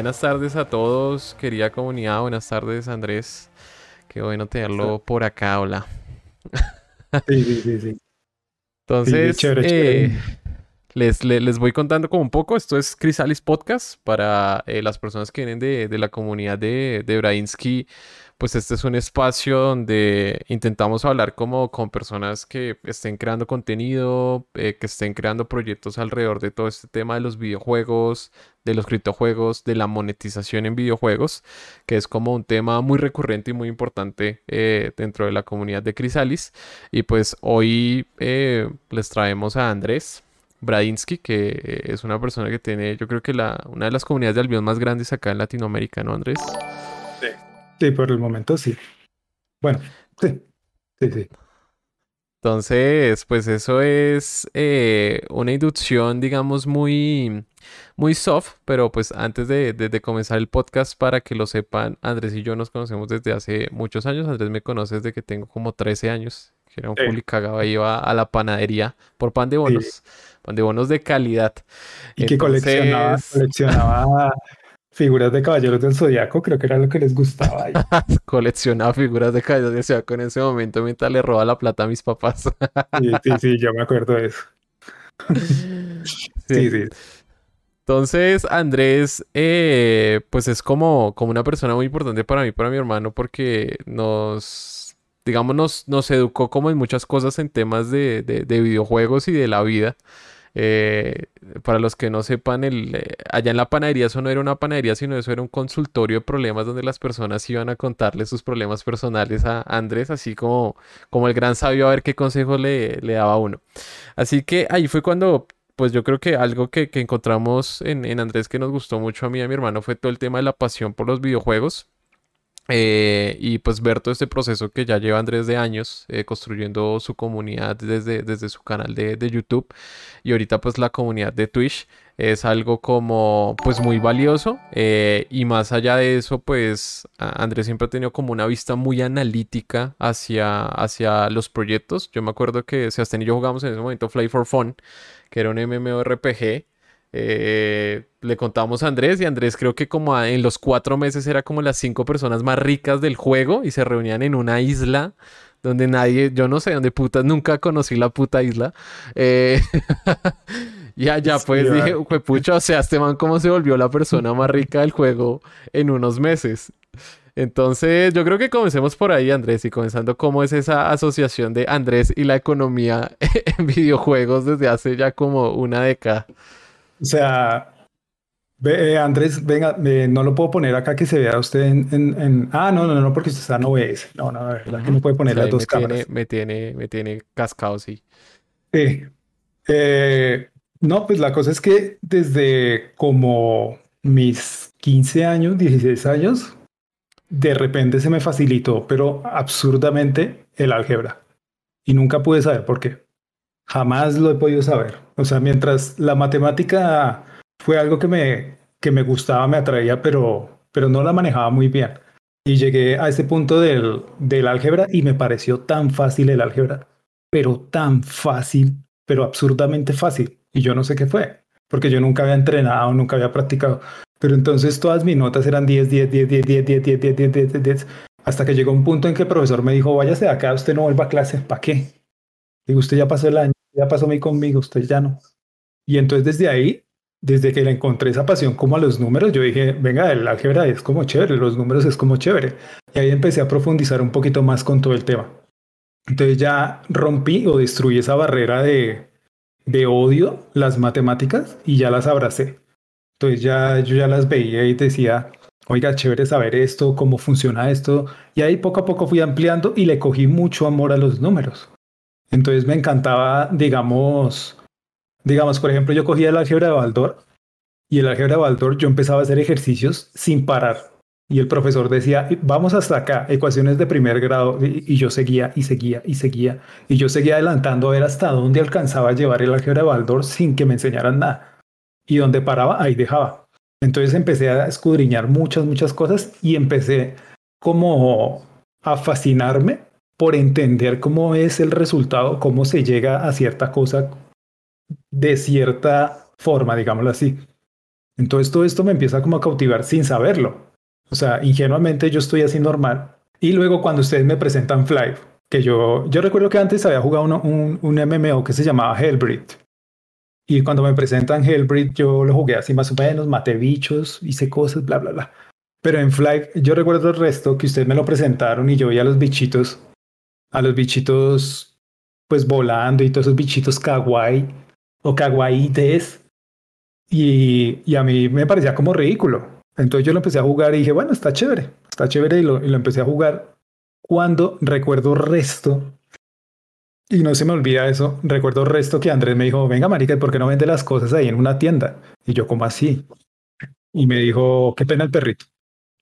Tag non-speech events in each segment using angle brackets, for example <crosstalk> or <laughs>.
Buenas tardes a todos, querida comunidad. Buenas tardes, Andrés. Qué bueno tenerlo por acá. Hola. Sí, sí, sí, sí. Entonces, Sí, chévere, eh, les, le- les voy contando como un poco. Esto es Crisalis Podcast para eh, las personas que vienen de, de la comunidad de, de Brainsky. Pues este es un espacio donde intentamos hablar como con personas que estén creando contenido, eh, que estén creando proyectos alrededor de todo este tema de los videojuegos, de los criptojuegos, de la monetización en videojuegos, que es como un tema muy recurrente y muy importante eh, dentro de la comunidad de Crisalis. Y pues hoy eh, les traemos a Andrés Bradinsky, que es una persona que tiene, yo creo que la, una de las comunidades de Albion más grandes acá en Latinoamérica, ¿no, Andrés? Sí, por el momento sí. Bueno, sí, sí, sí. Entonces, pues eso es eh, una inducción, digamos, muy, muy soft, pero pues antes de, de- de comenzar el podcast, para que lo sepan, Andrés y yo nos conocemos desde hace muchos años. Andrés me conoce desde que tengo como 13 años, que era un Sí. culi cagado, iba a la panadería por pan de bonos, pan de bonos de calidad. Y que coleccionaba, coleccionaba figuras de caballeros del zodiaco, creo que era lo que les gustaba. ahí. <laughs> Coleccionaba figuras de calidad de Seaco en ese momento mientras le roba la plata a mis papás. Sí, sí, sí, yo me acuerdo de eso. <laughs> Sí, sí. Entonces, Andrés, eh, pues es como, como una persona muy importante para mí, para mi hermano, porque nos, digamos, nos, nos educó como en muchas cosas en temas de, de- de videojuegos y de la vida. Eh, para los que no sepan, eh, allá en la panadería eso no era una panadería, sino eso era un consultorio de problemas donde las personas iban a contarle sus problemas personales a Andrés, así como, como el gran sabio a ver qué consejos le, daba uno. Así que ahí fue cuando, pues yo creo que algo que, que encontramos en, en Andrés que nos gustó mucho a mí y a mi hermano fue todo el tema de la pasión por los videojuegos. Eh, y pues ver todo este proceso que ya lleva Andrés de años eh, construyendo su comunidad desde, desde su canal de, de YouTube y ahorita pues la comunidad de Twitch es algo como pues muy valioso eh, y más allá de eso pues Andrés siempre ha tenido como una vista muy analítica hacia, hacia los proyectos. Yo me acuerdo que Sebastián y yo jugamos en ese momento Fly for Fun, que era un MMORPG. Eh, le contamos a Andrés y Andrés creo que como a- en los cuatro meses era como las cinco personas más ricas del juego y se reunían en una isla donde nadie, yo no sé dónde putas, nunca conocí la puta isla. Eh, <laughs> y allá pues dije, pucha, o sea, este man cómo se volvió la persona más rica del juego en unos meses. Entonces, yo creo que comencemos por ahí, Andrés, y comenzando cómo es esa asociación de Andrés y la economía <laughs> en videojuegos desde hace ya como una década. O sea, eh, Andrés, venga, eh, no lo puedo poner acá que se vea usted en, en- en- Ah, no, no, no, porque usted está en OBS. No, no, la verdad que no puede poner O sea, las dos me tiene, cámaras. me tiene, me tiene cascado, sí. Sí. Eh, no, pues la cosa es que desde como mis 15 años, 16 años, de repente se me facilitó, pero absurdamente, el álgebra. Y nunca pude saber por qué. Jamás lo he podido saber. O sea, mientras la matemática fue algo que me, que me gustaba, me atraía, pero, pero no la manejaba muy bien. Y llegué a ese punto del, del álgebra y me pareció tan fácil el álgebra, pero tan fácil, pero absurdamente fácil. Y yo no sé qué fue, porque yo nunca había entrenado, nunca había practicado. Pero entonces todas mis notas eran 10, 10, 10, 10, 10, 10, 10, 10, 10, 10, 10, 10, hasta que llegó un punto en que el profesor me dijo, váyase de acá, usted no vuelva a clase, ¿para qué? Digo, usted ya pasó el año, ya pasó a mí conmigo, usted ya no. Y entonces desde ahí, desde que le encontré esa pasión como a los números, yo dije, venga, el álgebra es como chévere, los números es como chévere. Y ahí empecé a profundizar un poquito más con todo el tema. Entonces ya rompí o destruí esa barrera de, de odio, las matemáticas, y ya las abracé. Entonces ya yo ya las veía y decía, oiga, chévere saber esto, cómo funciona esto. Y ahí poco a poco fui ampliando y le cogí mucho amor a los números. Entonces me encantaba, digamos, digamos, por ejemplo, yo cogía el álgebra de Baldor y el álgebra de Baldor yo empezaba a hacer ejercicios sin parar. Y el profesor decía, vamos hasta acá, ecuaciones de primer grado. Y, yo seguía y seguía y seguía. Y yo seguía adelantando a ver hasta dónde alcanzaba a llevar el álgebra de Baldor sin que me enseñaran nada. Y donde paraba, ahí dejaba. Entonces empecé a escudriñar muchas, muchas cosas y empecé como a fascinarme por entender cómo es el resultado, cómo se llega a cierta cosa de cierta forma, digámoslo así. Entonces todo esto me empieza como a cautivar sin saberlo. O sea, ingenuamente yo estoy así normal. Y luego cuando ustedes me presentan Fly, que yo, yo recuerdo que antes había jugado un, un, MMO que se llamaba Hellbreed. Y cuando me presentan Hellbreed, yo lo jugué así más o menos, maté bichos, hice cosas, bla, bla, bla. Pero en Fly, yo recuerdo el resto que ustedes me lo presentaron y yo vi a los bichitos, a los bichitos pues volando y todos esos bichitos kawaii o kawaiites. Y, y a mí me parecía como ridículo. Entonces yo lo empecé a jugar y dije, bueno, está chévere, está chévere y lo, y lo empecé a jugar cuando recuerdo resto, y no se me olvida eso, recuerdo resto que Andrés me dijo, venga marica, ¿por qué no vende las cosas ahí en una tienda? Y yo, como así? Y me dijo, qué pena el perrito.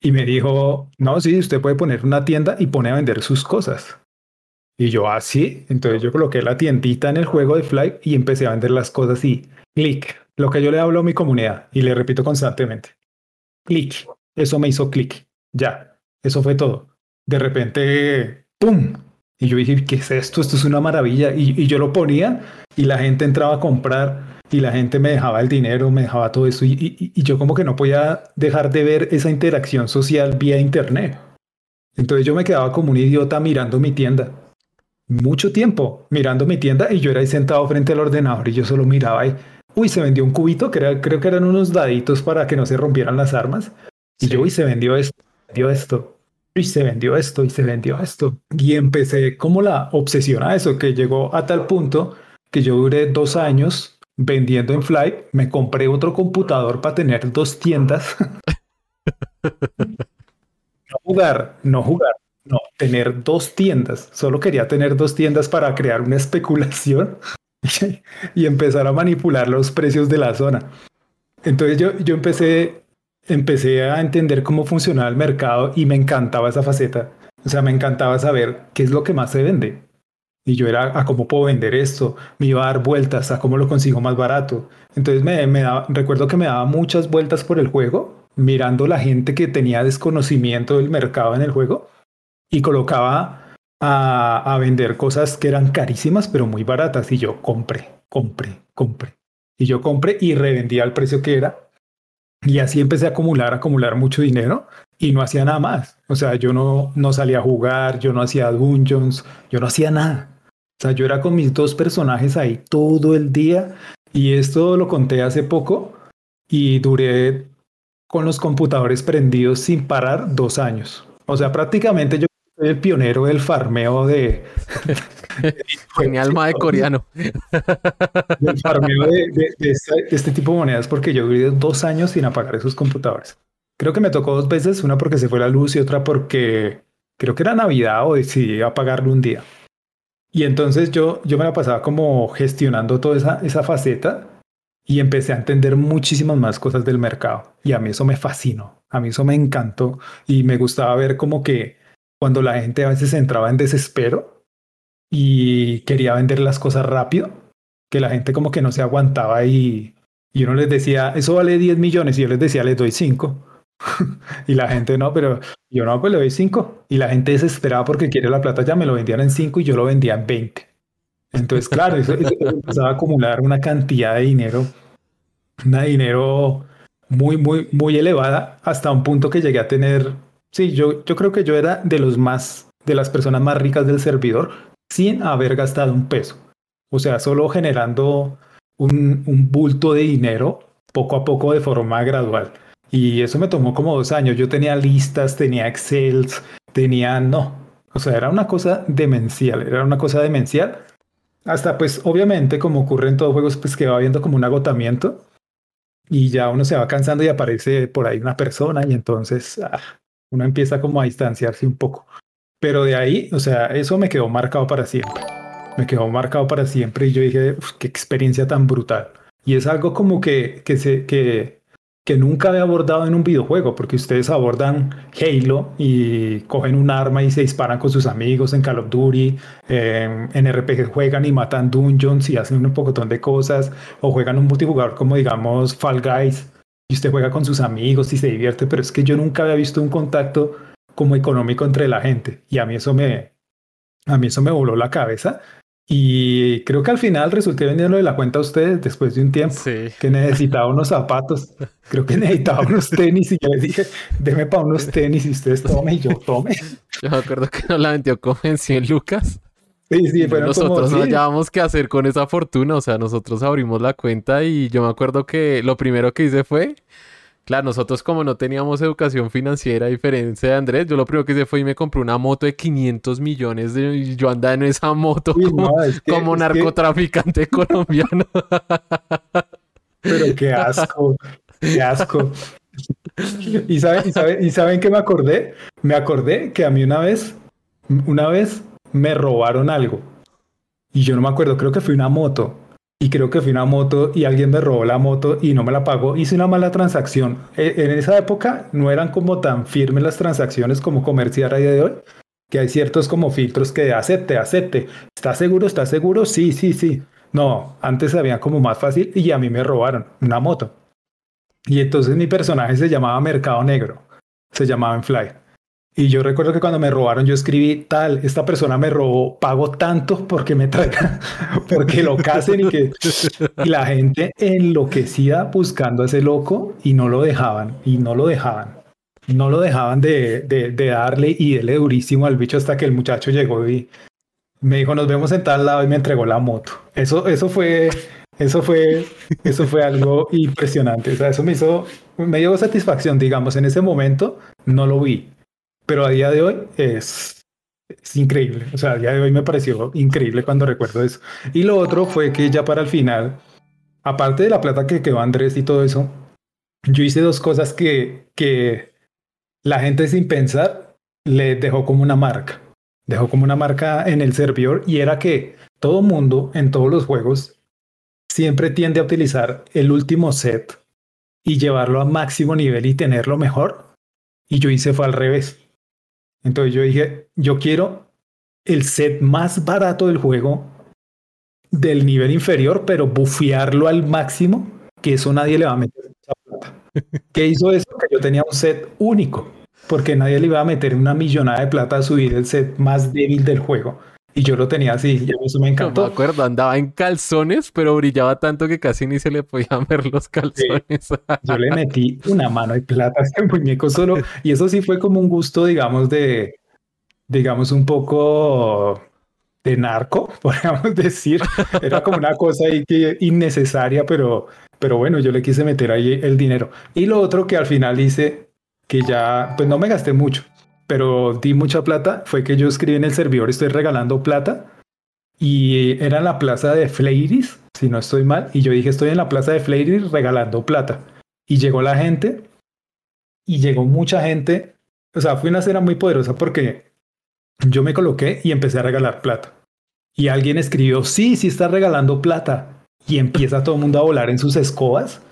Y me dijo, no, sí, usted puede poner una tienda y pone a vender sus cosas. Y yo, así. Ah, Entonces yo coloqué la tiendita en el juego de Fly y empecé a vender las cosas y clic. Lo que yo le hablo a mi comunidad y le repito constantemente. Clic. Eso me hizo clic. Ya. Eso fue todo de repente, ¡pum! Y yo dije, ¿qué es esto? Esto es una maravilla. Y, yo lo ponía y la gente entraba a comprar y la gente me dejaba el dinero, me dejaba todo eso. Y, y, yo como que no podía dejar de ver esa interacción social vía internet. Entonces yo me quedaba como un idiota mirando mi tienda. Mucho tiempo mirando mi tienda y yo era ahí sentado frente al ordenador y yo solo miraba ahí. Uy, se vendió un cubito, que era, creo que eran unos daditos para que no se rompieran las armas. Y yo, uy, se vendió esto, vendió esto y se vendió esto y se vendió esto. Y empecé como la obsesión a eso, que llegó a tal punto que yo duré dos años vendiendo en Fly, me compré otro computador para tener dos tiendas. <laughs> no jugar, no jugar, no, tener dos tiendas. Solo quería tener dos tiendas para crear una <laughs> especulación y empezar a manipular los precios de la zona. Entonces yo, yo empecé empecé a entender cómo funcionaba el mercado y me encantaba esa faceta. O sea, me encantaba saber qué es lo que más se vende. Y yo era a cómo puedo vender esto, me iba a dar vueltas a cómo lo consigo más barato. Entonces me, me recuerdo que me daba muchas vueltas por el juego, mirando la gente que tenía desconocimiento del mercado en el juego y colocaba a, a vender cosas que eran carísimas pero muy baratas. Y yo compré, compré, compré. Y yo compré y revendía al precio que era y así empecé a acumular, acumular mucho dinero y no hacía nada más. O sea, yo no, no salía a jugar, yo no hacía dungeons, yo no hacía nada. O sea, yo era con mis dos personajes ahí todo el día y esto lo conté hace poco y duré con los computadores prendidos sin parar dos años. O sea, prácticamente yo soy el pionero del farmeo de... <laughs> mi alma de coreano. <laughs> Del farmeo de, este, tipo de monedas porque yo viví dos años sin apagar esos computadores. Creo que me tocó dos veces, una porque se fue la luz y otra porque creo que era Navidad o decidí apagarlo un día. Y entonces yo, yo me la pasaba como gestionando toda esa, esa faceta y empecé a entender muchísimas más cosas del mercado. Y a mí eso me fascinó, a mí eso me encantó y me gustaba ver como que cuando la gente a veces entraba en desespero y quería vender las cosas rápido, que la gente como que no se aguantaba y, y uno les decía, eso vale 10 millones y yo les decía, les doy 5. <laughs> y la gente no, pero yo no, pues le doy 5. Y la gente desesperaba porque quiere la plata, ya me lo vendían en 5 y yo lo vendía en 20. Entonces, claro, eso, <laughs> empezaba a acumular una cantidad de dinero, una dinero muy, muy, muy elevada, hasta un punto que llegué a tener Sí, yo, yo creo que yo era de los más, de las personas más ricas del servidor sin haber gastado un peso. O sea, solo generando un, un bulto de dinero poco a poco de forma gradual. Y eso me tomó como dos años. Yo tenía listas, tenía Excel, tenía, no. O sea, era una cosa demencial, era una cosa demencial. Hasta pues obviamente como ocurre en todos juegos, pues que va habiendo como un agotamiento y ya uno se va cansando y aparece por ahí una persona y entonces ah, uno empieza como a distanciarse un poco. Pero de ahí, o sea, eso me quedó marcado para siempre. Me quedó marcado para siempre y yo dije, qué experiencia tan brutal. Y es algo como que, que, nunca había abordado en un videojuego, porque ustedes abordan Halo y cogen un arma y se disparan con sus amigos en Call of Duty, en RPG juegan y matan dungeons y hacen un pocotón de cosas, o juegan un multijugador como digamos Fall Guys, y usted juega con sus amigos y se divierte, pero es que yo nunca había visto un contacto como económico entre la gente y a mí eso me, a mí eso me voló la cabeza Y creo que al final resulté vendiendo de la cuenta a ustedes después de un tiempo que necesitaba unos zapatos. Creo que necesitaba unos <laughs> tenis y yo les dije, deme para unos tenis y ustedes tomen y yo tome. Yo me acuerdo que nos la vendió como en 100 lucas. Sí, sí, pero nosotros no hallábamos qué hacer con esa fortuna. O sea, nosotros abrimos la cuenta y yo me acuerdo que lo primero que hice fue Claro, nosotros como no teníamos educación financiera a diferencia de Andrés, yo lo primero que hice fue y me compré una moto de 500 millones de, y yo andaba en esa moto como, narcotraficante <laughs> colombiano. Pero qué asco, qué asco. ¿Y saben, y, ¿Y saben qué me acordé? Me acordé que a mí una vez, una vez me robaron algo. Y yo no me acuerdo, creo que fue una moto y creo que fui una moto y alguien me robó la moto y no me la pagó. Hice una mala transacción. E, en esa época no eran como tan firmes las transacciones como comerciar a día de hoy, que hay ciertos como filtros que acepte, acepte. ¿Estás seguro? ¿Estás seguro? Sí, sí, sí. No, antes había como más fácil y a mí me robaron una moto. Y entonces mi personaje se llamaba Mercado Negro. Se llamaba en Fly. Y yo recuerdo que cuando me robaron, yo escribí tal, esta persona me robó, pago tanto porque me traiga, <laughs> porque lo casen y que y la gente enloquecida buscando a ese loco y no lo dejaban, y no lo dejaban, no lo dejaban de, de, de darle y darle durísimo al bicho hasta que el muchacho llegó y me dijo, nos vemos en tal lado y me entregó la moto. Eso, eso fue, eso fue, eso fue algo impresionante. O sea, eso me hizo, me dio satisfacción, digamos, en ese momento no lo vi pero a día de hoy es, es increíble. O sea, a día de hoy me pareció increíble cuando recuerdo eso. Y lo otro fue que ya para el final, aparte de la plata que quedó Andrés y todo eso, yo hice dos cosas que, que la gente sin pensar le dejó como una marca. Dejó como una marca en el servidor y era que todo mundo en todos los juegos siempre tiende a utilizar el último set y llevarlo a máximo nivel y tenerlo mejor. Y yo hice fue al revés. Entonces yo dije, yo quiero el set más barato del juego del nivel inferior, pero bufearlo al máximo, que eso nadie le va a meter esa plata. <laughs> ¿Qué hizo eso? Que yo tenía un set único, porque nadie le iba a meter una millonada de plata a subir el set más débil del juego. Y yo lo tenía así, y eso me encantó. No me acuerdo, andaba en calzones, pero brillaba tanto que casi ni se le podían <laughs> ver los calzones. Yo le metí una mano de plata a ese muñeco solo, <laughs> y eso sí fue como un gusto, digamos, de, digamos, un poco de narco, <laughs> podríamos decir. Era como una cosa ahí que innecesaria, pero, pero bueno, yo le quise meter ahí el dinero. Y lo otro que al final hice, que ya, pues no me gasté mucho pero di mucha plata, fue que yo escribí en el servidor, estoy regalando plata, y era en la plaza de Fleiris, si no estoy mal, y yo dije, estoy en la plaza de Fleiris regalando plata. Y llegó la gente, y llegó mucha gente, o sea, fue una cena muy poderosa porque yo me coloqué y empecé a regalar plata. Y alguien escribió, sí, sí está regalando plata. Y empieza todo el mundo a volar en sus escobas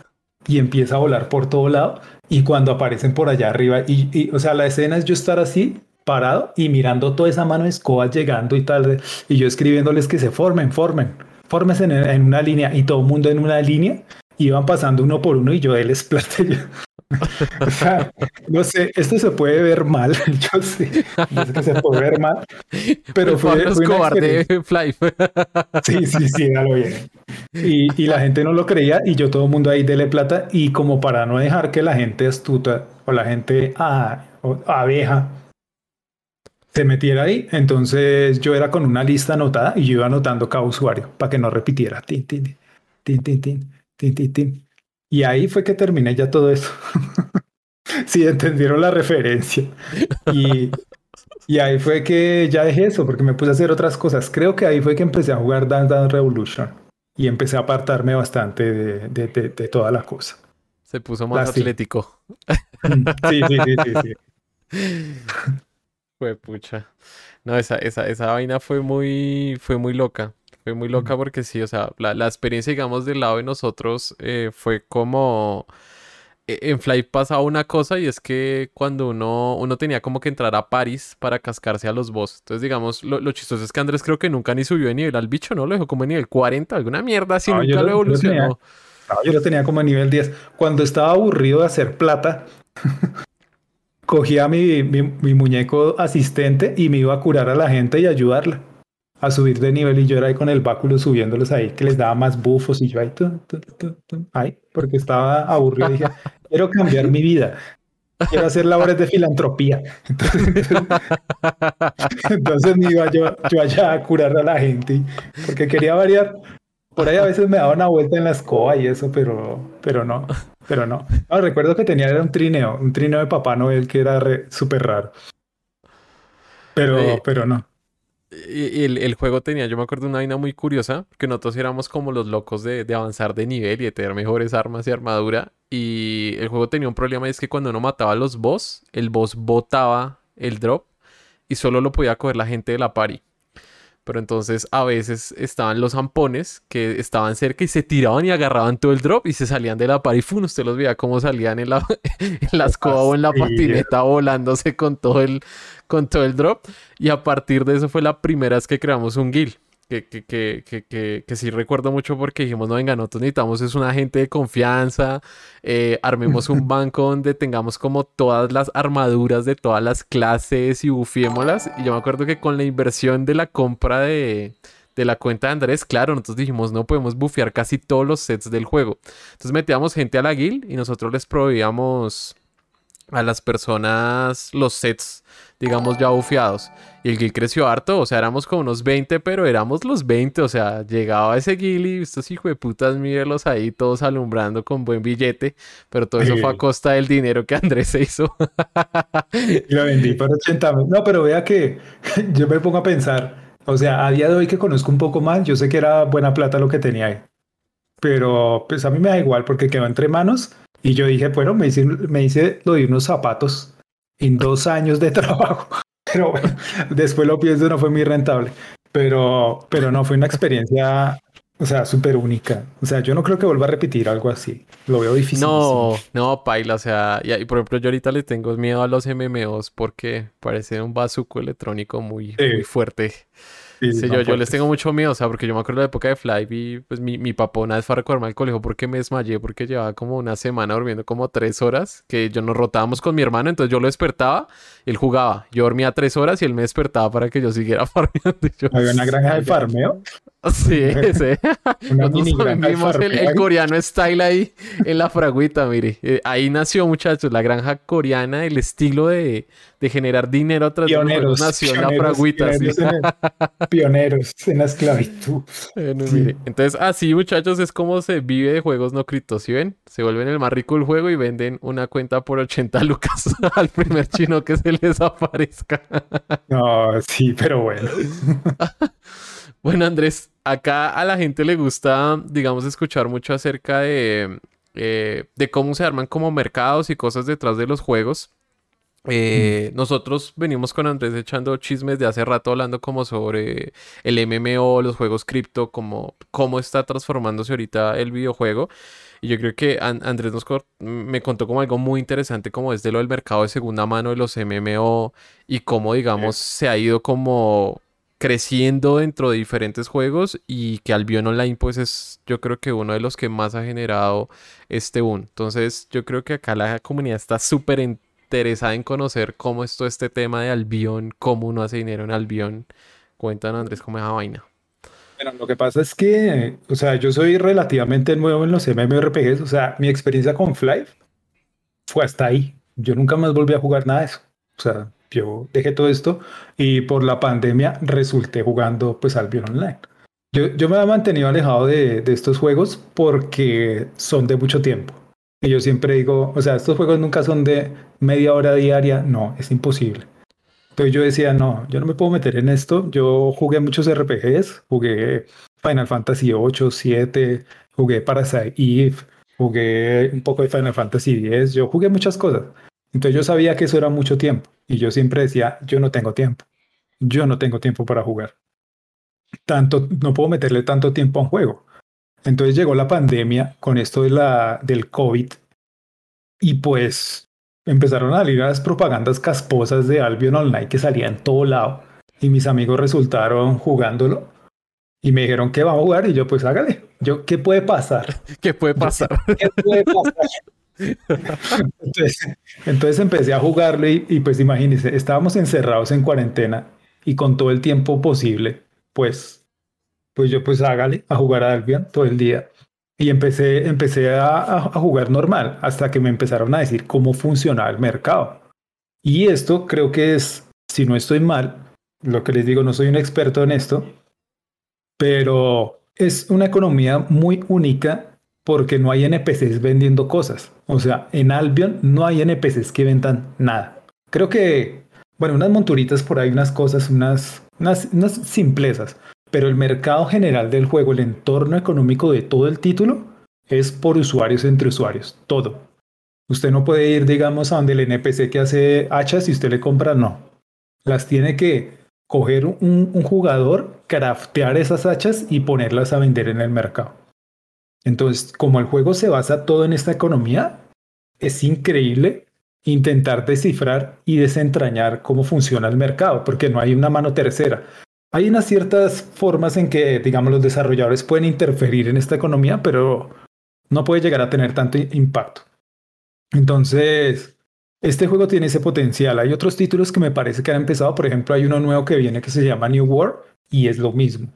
y empieza a volar por todo lado. Y cuando aparecen por allá arriba, y, o sea, la escena es yo estar así, parado y mirando toda esa mano de escoba llegando y tal, y yo escribiéndoles que se formen, formen, fórmense en, en una línea, y todo el mundo en una línea, iban pasando uno por uno y yo él <laughs> plata. O sea, no sé, esto se puede ver mal, <laughs> yo sé, que se puede ver mal, pero fue, fue una de Fly. sí, sí, sí, lo bien. Y, y, la gente no lo creía y yo todo el mundo ahí dele plata y como para no dejar que la gente astuta o la gente a, abeja se metiera ahí, entonces yo era con una lista anotada y yo iba anotando cada usuario para que no repitiera. Tin, tin, tin, tin, tin, tin, tin, tin. Y ahí fue que terminé ya todo eso. <laughs> sí, entendieron la referencia. Y, y ahí fue que ya dejé eso, porque me puse a hacer otras cosas. Creo que ahí fue que empecé a jugar Dance Dance Revolution. Y empecce a apartarme bastante de, de, de, toda la cosa. Se puso más atlético. Sí, sí, sí, sí, sí. <laughs> Fue pucha. No, esa, esa, esa vaina fue muy, fue muy loca. Fue muy loca porque sí, o sea, la, la experiencia, digamos, del lado de nosotros eh, fue como... E, en Fly pasaba una cosa y es que cuando uno, uno tenía como que entrar a París para cascarse a los boss. Entonces, digamos, lo, lo, chistoso es que Andrés creo que nunca ni subió de nivel al bicho, ¿no? Lo dejó como en nivel 40, alguna mierda así, nunca lo evolucionó. Yo, lo tenía como a nivel 10. Cuando estaba aburrido de hacer plata, <laughs> cogía mi, mi, mi muñeco asistente y me iba a curar a la gente y ayudarla a subir de nivel y yo era ahí con el báculo subiéndolos ahí, que les daba más bufos y yo ahí, porque estaba aburrido. Dije, <laughs> quiero cambiar mi vida. Quiero hacer labores de filantropía. <laughs> Entonces, me iba yo, yo, allá a curar a la gente porque quería variar. Por ahí a veces me daba una vuelta en la escoba y eso, pero, pero no, pero no. recuerdo que tenía era un trineo, un trineo de Papá Noel que era súper raro. Pero, pero no. El, el, juego tenía, yo me acuerdo, una vaina muy curiosa, que nosotros éramos como los locos de, de, avanzar de nivel y de tener mejores armas y armadura. Y el juego tenía un problema, y es que cuando uno mataba a los boss, el boss botaba el drop y solo lo podía coger la gente de la party. Pero entonces a veces estaban los zampones que estaban cerca y se tiraban y agarraban todo el drop y se salían de la par y ¡fum! usted los veía cómo salían en la, <laughs> en la escoba o en la patineta volándose con todo el con todo el drop. Y a partir de eso fue la primera vez que creamos un guild que, que, que, que, que, sí recuerdo mucho porque dijimos, no, venga, nosotros necesitamos es un agente de confianza, eh, armemos un <laughs> banco donde tengamos como todas las armaduras de todas las clases y bufiémoslas. Y yo me acuerdo que con la inversión de la compra de, de la cuenta de Andrés, claro, nosotros dijimos, no podemos bufear casi todos los sets del juego. Entonces metíamos gente a la guild y nosotros les proveíamos a las personas los sets, digamos, ya bufeados. Y el guild creció harto, o sea, éramos como unos 20, pero éramos los 20, o sea, llegaba ese guild y estos hijos de putas, mírenlos ahí todos alumbrando con buen billete, pero todo eso fue a costa del dinero que Andrés se hizo. y lo vendí por 80 No, pero vea que <laughs> yo me pongo a pensar, o sea, a día de hoy que conozco un poco más, yo sé que era buena plata lo que tenía ahí, pero pues a mí me da igual porque quedó entre manos y yo dije, bueno, me hice, me hice lo de unos zapatos en dos años de <laughs> trabajo. Pero bueno, después lo pienso, no fue muy rentable. Pero, pero no, fue una experiencia, o sea, súper única. O sea, yo no creo que vuelva a repetir algo así. Lo veo difícil. No, no, paila. O sea, y, por ejemplo, yo ahorita le tengo miedo a los MMOs porque parece un bazuco electrónico muy, muy fuerte. Sí, yo, yo les tengo mucho miedo, o sea, porque yo me acuerdo de la época de Fly y pues mi, mi papá una vez fue a recordarme al colegio porque me desmayé, porque llevaba como una semana durmiendo como tres horas, que yo nos rotábamos con mi hermano, entonces yo lo despertaba, él jugaba, yo dormía tres horas y él me despertaba para que yo siguiera <laughs> farmeando. ¿Había una granja de farmeo? <laughs> Sí, sí. <laughs> Nosotros el, el, coreano style ahí en la fragüita, mire. Eh, ahí nació, muchachos, la granja coreana, el estilo de, de generar dinero a través pioneros, de nació en la fragüita. Pioneros, en pioneros en la esclavitud. Entonces, así, muchachos, es como se vive de juegos no criptos, ¿sí ven? Se vuelven el más rico del juego y venden una cuenta por 80 lucas al primer chino que se <laughs> les aparezca. no, sí, pero bueno. <laughs> Bueno, Andrés, acá a la gente le gusta, digamos, escuchar mucho acerca de, eh, de cómo se arman como mercados y cosas detrás de los juegos. Eh, mm. Nosotros venimos con Andrés echando chismes de hace rato hablando como sobre el MMO, los juegos cripto, como cómo está transformándose ahorita el videojuego. Y yo creo que Andrés nos me contó como algo muy interesante como es de lo del mercado de segunda mano de los MMO y cómo digamos se ha ido como creciendo dentro de diferentes juegos y que Albion Online pues es yo creo que uno de los que más ha generado este boom. Entonces yo creo que acá la comunidad está súper interesada en conocer cómo es todo este tema de Albion, cómo uno hace dinero en Albion. Cuéntanos Andrés cómo es la vaina. Bueno, lo que pasa es que, o sea, yo soy relativamente nuevo en los MMORPGs, o sea, mi experiencia con Fly fue hasta ahí. Yo nunca más volví a jugar nada de eso. O sea, yo dejé todo esto y por la pandemia resulté jugando pues Albion Online. Yo, yo me he mantenido alejado de, de, estos juegos porque son de mucho tiempo. Y yo siempre digo, o sea, estos juegos nunca son de media hora diaria, no, es imposible. Entonces yo decía, no, yo no me puedo meter en esto. Yo jugué muchos RPGs, jugué Final Fantasy 8, 7, jugué Parasite Eve, jugué un poco de Final Fantasy X, yo jugué muchas cosas. Entonces yo sabía que eso era mucho tiempo y yo siempre decía, yo no tengo tiempo, yo no tengo tiempo para jugar. Tanto, no puedo meterle tanto tiempo a un juego. Entonces llegó la pandemia con esto de la, del COVID y pues empezaron a salir las propagandas casposas de Albion Online que salían en todo lado y mis amigos resultaron jugándolo y me dijeron que va a jugar y yo pues hágale. Yo, ¿qué puede pasar? <laughs> ¿Qué puede pasar? ¿Qué puede pasar? <laughs> entonces, empecé a jugarlo y, pues imagínense, estábamos encerrados en cuarentena y con todo el tiempo posible. pues, pues yo pues hágale a jugar a Albion todo el día. Y empecé, empecé a, jugar normal hasta que me empezaron a decir cómo funciona el mercado. Y esto creo que es, si no estoy mal, lo que les digo, no soy un experto en esto, pero es una economía muy única porque no hay NPCs vendiendo cosas. O sea, en Albion no hay NPCs que vendan nada. Creo que, bueno, unas monturitas por ahí, unas cosas, unas, unas, unas simplezas, pero el mercado general del juego, el entorno económico de todo el título, es por usuarios entre usuarios, todo. Usted no puede ir, digamos, a donde el NPC que hace hachas y usted le compra, no. Las tiene que coger un, jugador, craftear esas hachas y ponerlas a vender en el mercado. Entonces, como el juego se basa todo en esta economía, es increíble intentar descifrar y desentrañar cómo funciona el mercado, porque no hay una mano tercera. Hay unas ciertas formas en que, digamos, los desarrolladores pueden interferir en esta economía, pero no puede llegar a tener tanto impacto. Entonces, este juego tiene ese potencial. Hay otros títulos que me parece que han empezado, por ejemplo, hay uno nuevo que viene que se llama New World y es lo mismo.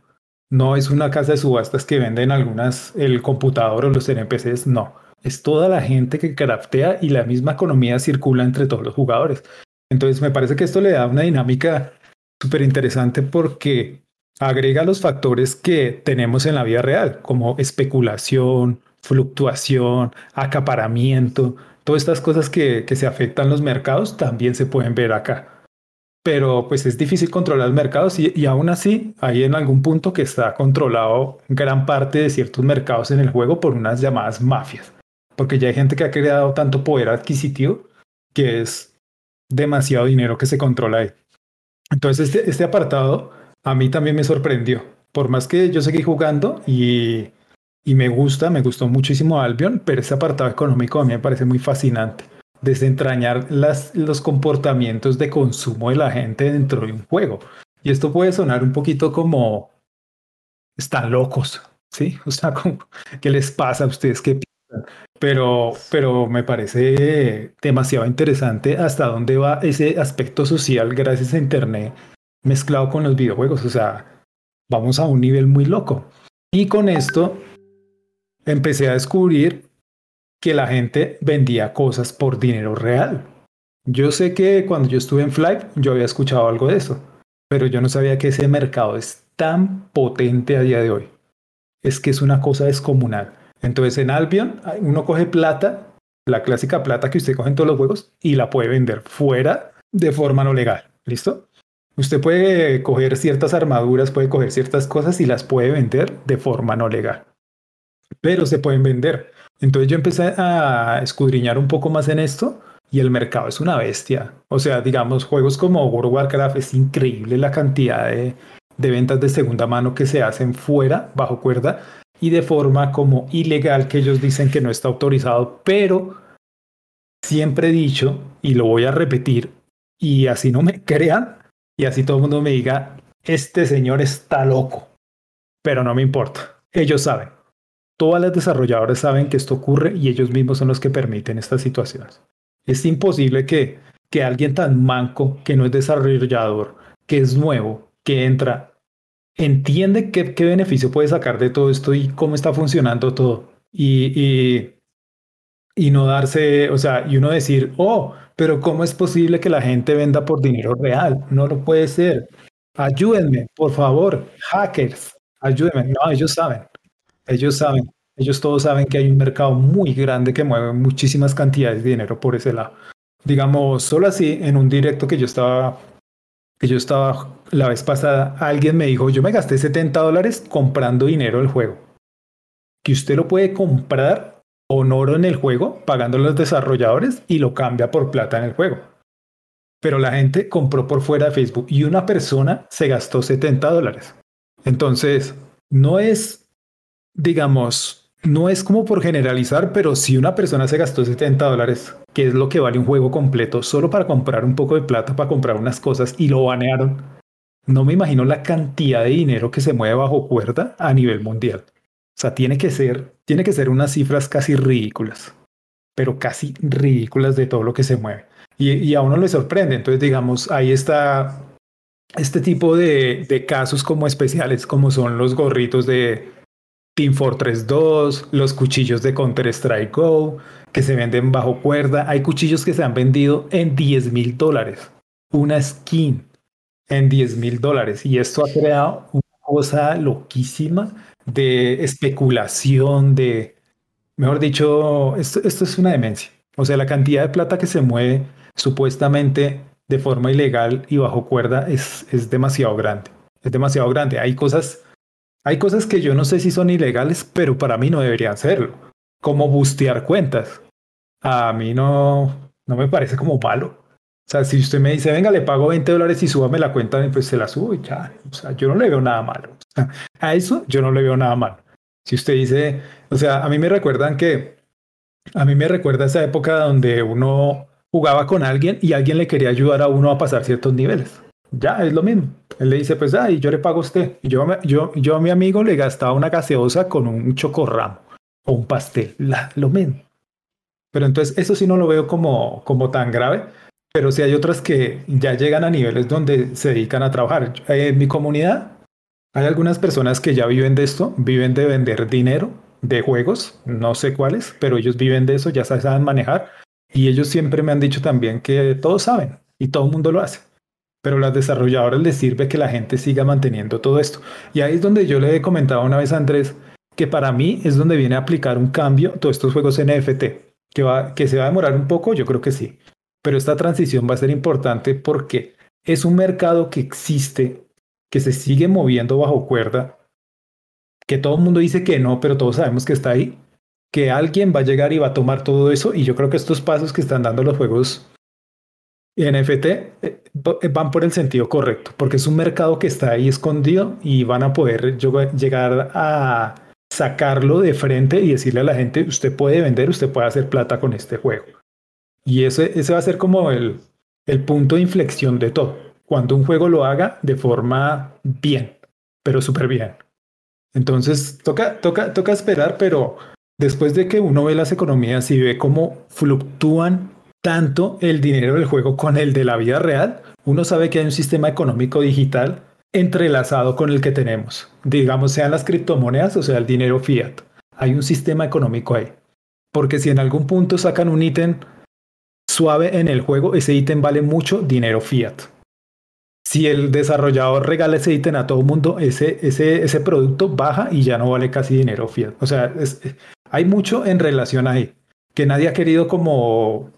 No es una casa de subastas que venden algunas el computador o los NPCs, no. Es toda la gente que craftea y la misma economía circula entre todos los jugadores. Entonces me parece que esto le da una dinámica súper interesante porque agrega los factores que tenemos en la vida real, como especulación, fluctuación, acaparamiento, todas estas cosas que, que se afectan los mercados también se pueden ver acá. Pero pues es difícil controlar los mercados y, y aún así hay en algún punto que está controlado gran parte de ciertos mercados en el juego por unas llamadas mafias. Porque ya hay gente que ha creado tanto poder adquisitivo que es demasiado dinero que se controla ahí. Entonces, este, este apartado a mí también me sorprendió. Por más que yo seguí jugando y, y me gusta, me gustó muchísimo Albion, pero este apartado económico a mí me parece muy fascinante. Desentrañar las, los comportamientos de consumo de la gente dentro de un juego. Y esto puede sonar un poquito como están locos, ¿sí? <laughs> O sea, ¿qué les pasa a ustedes? ¿Qué pero, pero me parece demasiado interesante hasta dónde va ese aspecto social gracias a Internet mezclado con los videojuegos. O sea, vamos a un nivel muy loco. Y con esto empecé a descubrir que la gente vendía cosas por dinero real. Yo sé que cuando yo estuve en Flight yo había escuchado algo de eso, pero yo no sabía que ese mercado es tan potente a día de hoy. Es que es una cosa descomunal. Entonces en Albion uno coge plata, la clásica plata que usted coge en todos los juegos, y la puede vender fuera de forma no legal. ¿Listo? Usted puede coger ciertas armaduras, puede coger ciertas cosas y las puede vender de forma no legal. Pero se pueden vender. Entonces yo empecé a escudriñar un poco más en esto y el mercado es una bestia. O sea, digamos, juegos como World of Warcraft es increíble la cantidad de, de ventas de segunda mano que se hacen fuera, bajo cuerda, y de forma como ilegal que ellos dicen que no está autorizado, pero siempre he dicho, y lo voy a repetir, y así no me <laughs> crean, y así todo el mundo me diga, este señor está loco, pero no me importa, ellos saben. Todas las desarrolladoras saben que esto ocurre y ellos mismos son los que permiten estas situaciones. Es imposible que, que alguien tan manco, que no es desarrollador, que es nuevo, que entra entiende qué, qué, beneficio puede sacar de todo esto y cómo está funcionando todo. Y, y, y, no darse, o sea, y uno decir, oh, pero ¿cómo es posible que la gente venda por dinero real? No lo puede ser. Ayúdenme, por favor, hackers, ayúdenme. No, ellos saben, ellos saben, ellos todos saben que hay un mercado muy grande que mueve muchísimas cantidades de dinero por ese lado. Digamos, solo así, en un directo que yo estaba que yo estaba la vez pasada, alguien me dijo, yo me gasté 70 dólares comprando dinero del juego. Que usted lo puede comprar con oro en el juego, pagando a los desarrolladores y lo cambia por plata en el juego. Pero la gente compró por fuera de Facebook y una persona se gastó 70 dólares. Entonces, no es, digamos, no es como por generalizar, pero si una persona se gastó 70 dólares, que es lo que vale un juego completo, solo para comprar un poco de plata, para comprar unas cosas y lo banearon, no me imagino la cantidad de dinero que se mueve bajo cuerda a nivel mundial. O sea, tiene que ser, tiene que ser unas cifras casi ridículas, pero casi ridículas de todo lo que se mueve. Y, y a uno le sorprende. Entonces, digamos, ahí está este tipo de, de casos como especiales, como son los gorritos de Team Fortress 2, los cuchillos de Counter Strike Go, que se venden bajo cuerda. Hay cuchillos que se han vendido en 10 mil dólares. Una skin en 10 mil dólares. Y esto ha creado una cosa loquísima de especulación, de, mejor dicho, esto, esto es una demencia. O sea, la cantidad de plata que se mueve supuestamente de forma ilegal y bajo cuerda es, es demasiado grande. Es demasiado grande. Hay cosas, hay cosas que yo no sé si son ilegales, pero para mí no deberían serlo. Como bustear cuentas. A mí no, no me parece como malo. O sea, si usted me dice, venga, le pago 20 dólares y súbame la cuenta, pues se la subo y ya. O sea, yo no le veo nada malo. a eso yo no le veo nada malo. Si usted dice, o sea, a mí me recuerdan que, a mí me recuerda esa época donde uno jugaba con alguien y alguien le quería ayudar a uno a pasar ciertos niveles. Ya, es lo mismo. Él le dice, pues, ah, y yo le pago a usted. Yo, yo, yo a mi amigo le gastaba una gaseosa con un chocorramo o un pastel. La, lo mismo. Pero entonces eso sí no lo veo como, como tan grave. Pero sí hay otras que ya llegan a niveles donde se dedican a trabajar. En mi comunidad hay algunas personas que ya viven de esto, viven de vender dinero de juegos, no sé cuáles, pero ellos viven de eso, ya saben manejar. Y ellos siempre me han dicho también que todos saben y todo el mundo lo hace. Pero a las desarrolladoras les sirve que la gente siga manteniendo todo esto. Y ahí es donde yo le he comentado una vez a Andrés que para mí es donde viene a aplicar un cambio todos estos juegos NFT. Que, va, que se va a demorar un poco, yo creo que sí. Pero esta transición va a ser importante porque es un mercado que existe, que se sigue moviendo bajo cuerda, que todo el mundo dice que no, pero todos sabemos que está ahí, que alguien va a llegar y va a tomar todo eso y yo creo que estos pasos que están dando los juegos NFT eh, van por el sentido correcto, porque es un mercado que está ahí escondido y van a poder llegar a sacarlo de frente y decirle a la gente, usted puede vender, usted puede hacer plata con este juego. Y ese, ese va a ser como el, el punto de inflexión de todo, cuando un juego lo haga de forma bien, pero súper bien. Entonces, toca, toca, toca esperar, pero después de que uno ve las economías y ve cómo fluctúan tanto el dinero del juego con el de la vida real, uno sabe que hay un sistema económico digital entrelazado con el que tenemos. Digamos, sean las criptomonedas o sea el dinero fiat. Hay un sistema económico ahí. Porque si en algún punto sacan un ítem suave en el juego, ese ítem vale mucho dinero fiat. Si el desarrollador regala ese ítem a todo el mundo, ese, ese, ese producto baja y ya no vale casi dinero fiat. O sea, hay mucho en relación ahí, que nadie ha querido como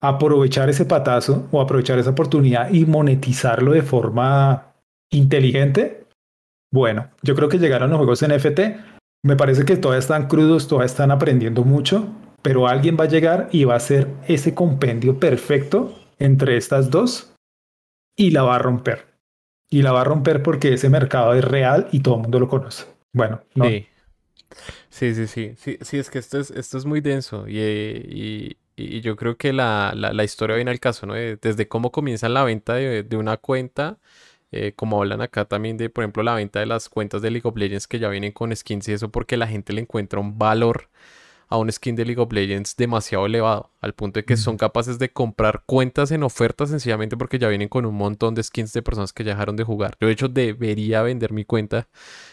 aprovechar ese patazo o aprovechar esa oportunidad y monetizarlo de forma inteligente. Bueno, yo creo que llegaron los juegos NFT. Me parece que todavía están crudos, todavía están aprendiendo mucho, pero alguien va a llegar y va a hacer ese compendio perfecto entre estas dos y la va a romper. Y la va a romper porque ese mercado es real y todo el mundo lo conoce. Bueno, no. Sí. Sí, sí, sí, sí, es que esto es, esto es muy denso y yo creo que la, la, historia viene al caso, ¿no? Desde cómo comienza la venta de, de una cuenta, eh, como hablan acá también de, por ejemplo, la venta de las cuentas de League of Legends que ya vienen con skins y eso porque la gente le encuentra un valor a un skin de League of Legends demasiado elevado, al punto de que son capaces de comprar cuentas en oferta sencillamente porque ya vienen con un montón de skins de personas que ya dejaron de jugar. Yo de hecho debería vender mi cuenta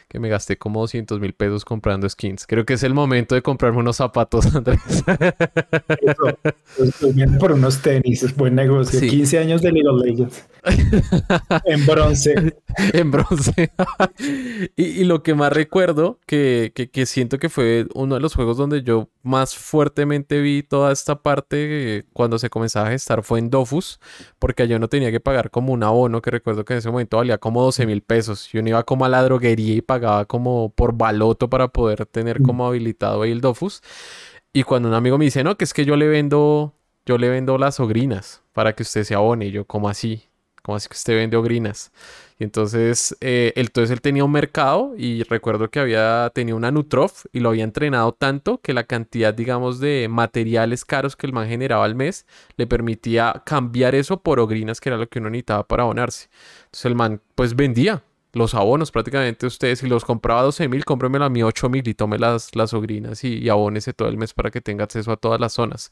que me gasté como 200 mil pesos comprando skins. Creo que es el momento de comprarme unos zapatos, <laughs> Andrés. Eso, por unos tenis, es buen negocio. 15 años de League of Legends. <laughs> en bronce. en bronce. <laughs> y, lo que más recuerdo, que, que, siento que fue uno de los juegos donde yo más fuertemente vi toda esta parte eh, cuando se comenzaba a gestar, fue en Dofus, porque yo no tenía que pagar como un abono, que recuerdo que en ese momento valía como 12 mil pesos. Y uno iba como a la droguería y pagaba como por baloto para poder tener como habilitado ahí el Dofus. Y cuando un amigo me dice, no, que es que yo le vendo, yo le vendo las ogrinas para que usted se abone. Y yo, como así? como así que usted vende ogrinas? Y entonces, eh, entonces él tenía un mercado y recuerdo que había tenido una Nutrof y lo había entrenado tanto que la cantidad, digamos, de materiales caros que el man generaba al mes le permitía cambiar eso por ogrinas, que era lo que uno necesitaba para abonarse. Entonces el man, pues vendía. Los abonos prácticamente ustedes, si los compraba a 12 mil, cómpremelo a mí 8 mil y tome las, las sobrinas y, y, abónese todo el mes para que tenga acceso a todas las zonas.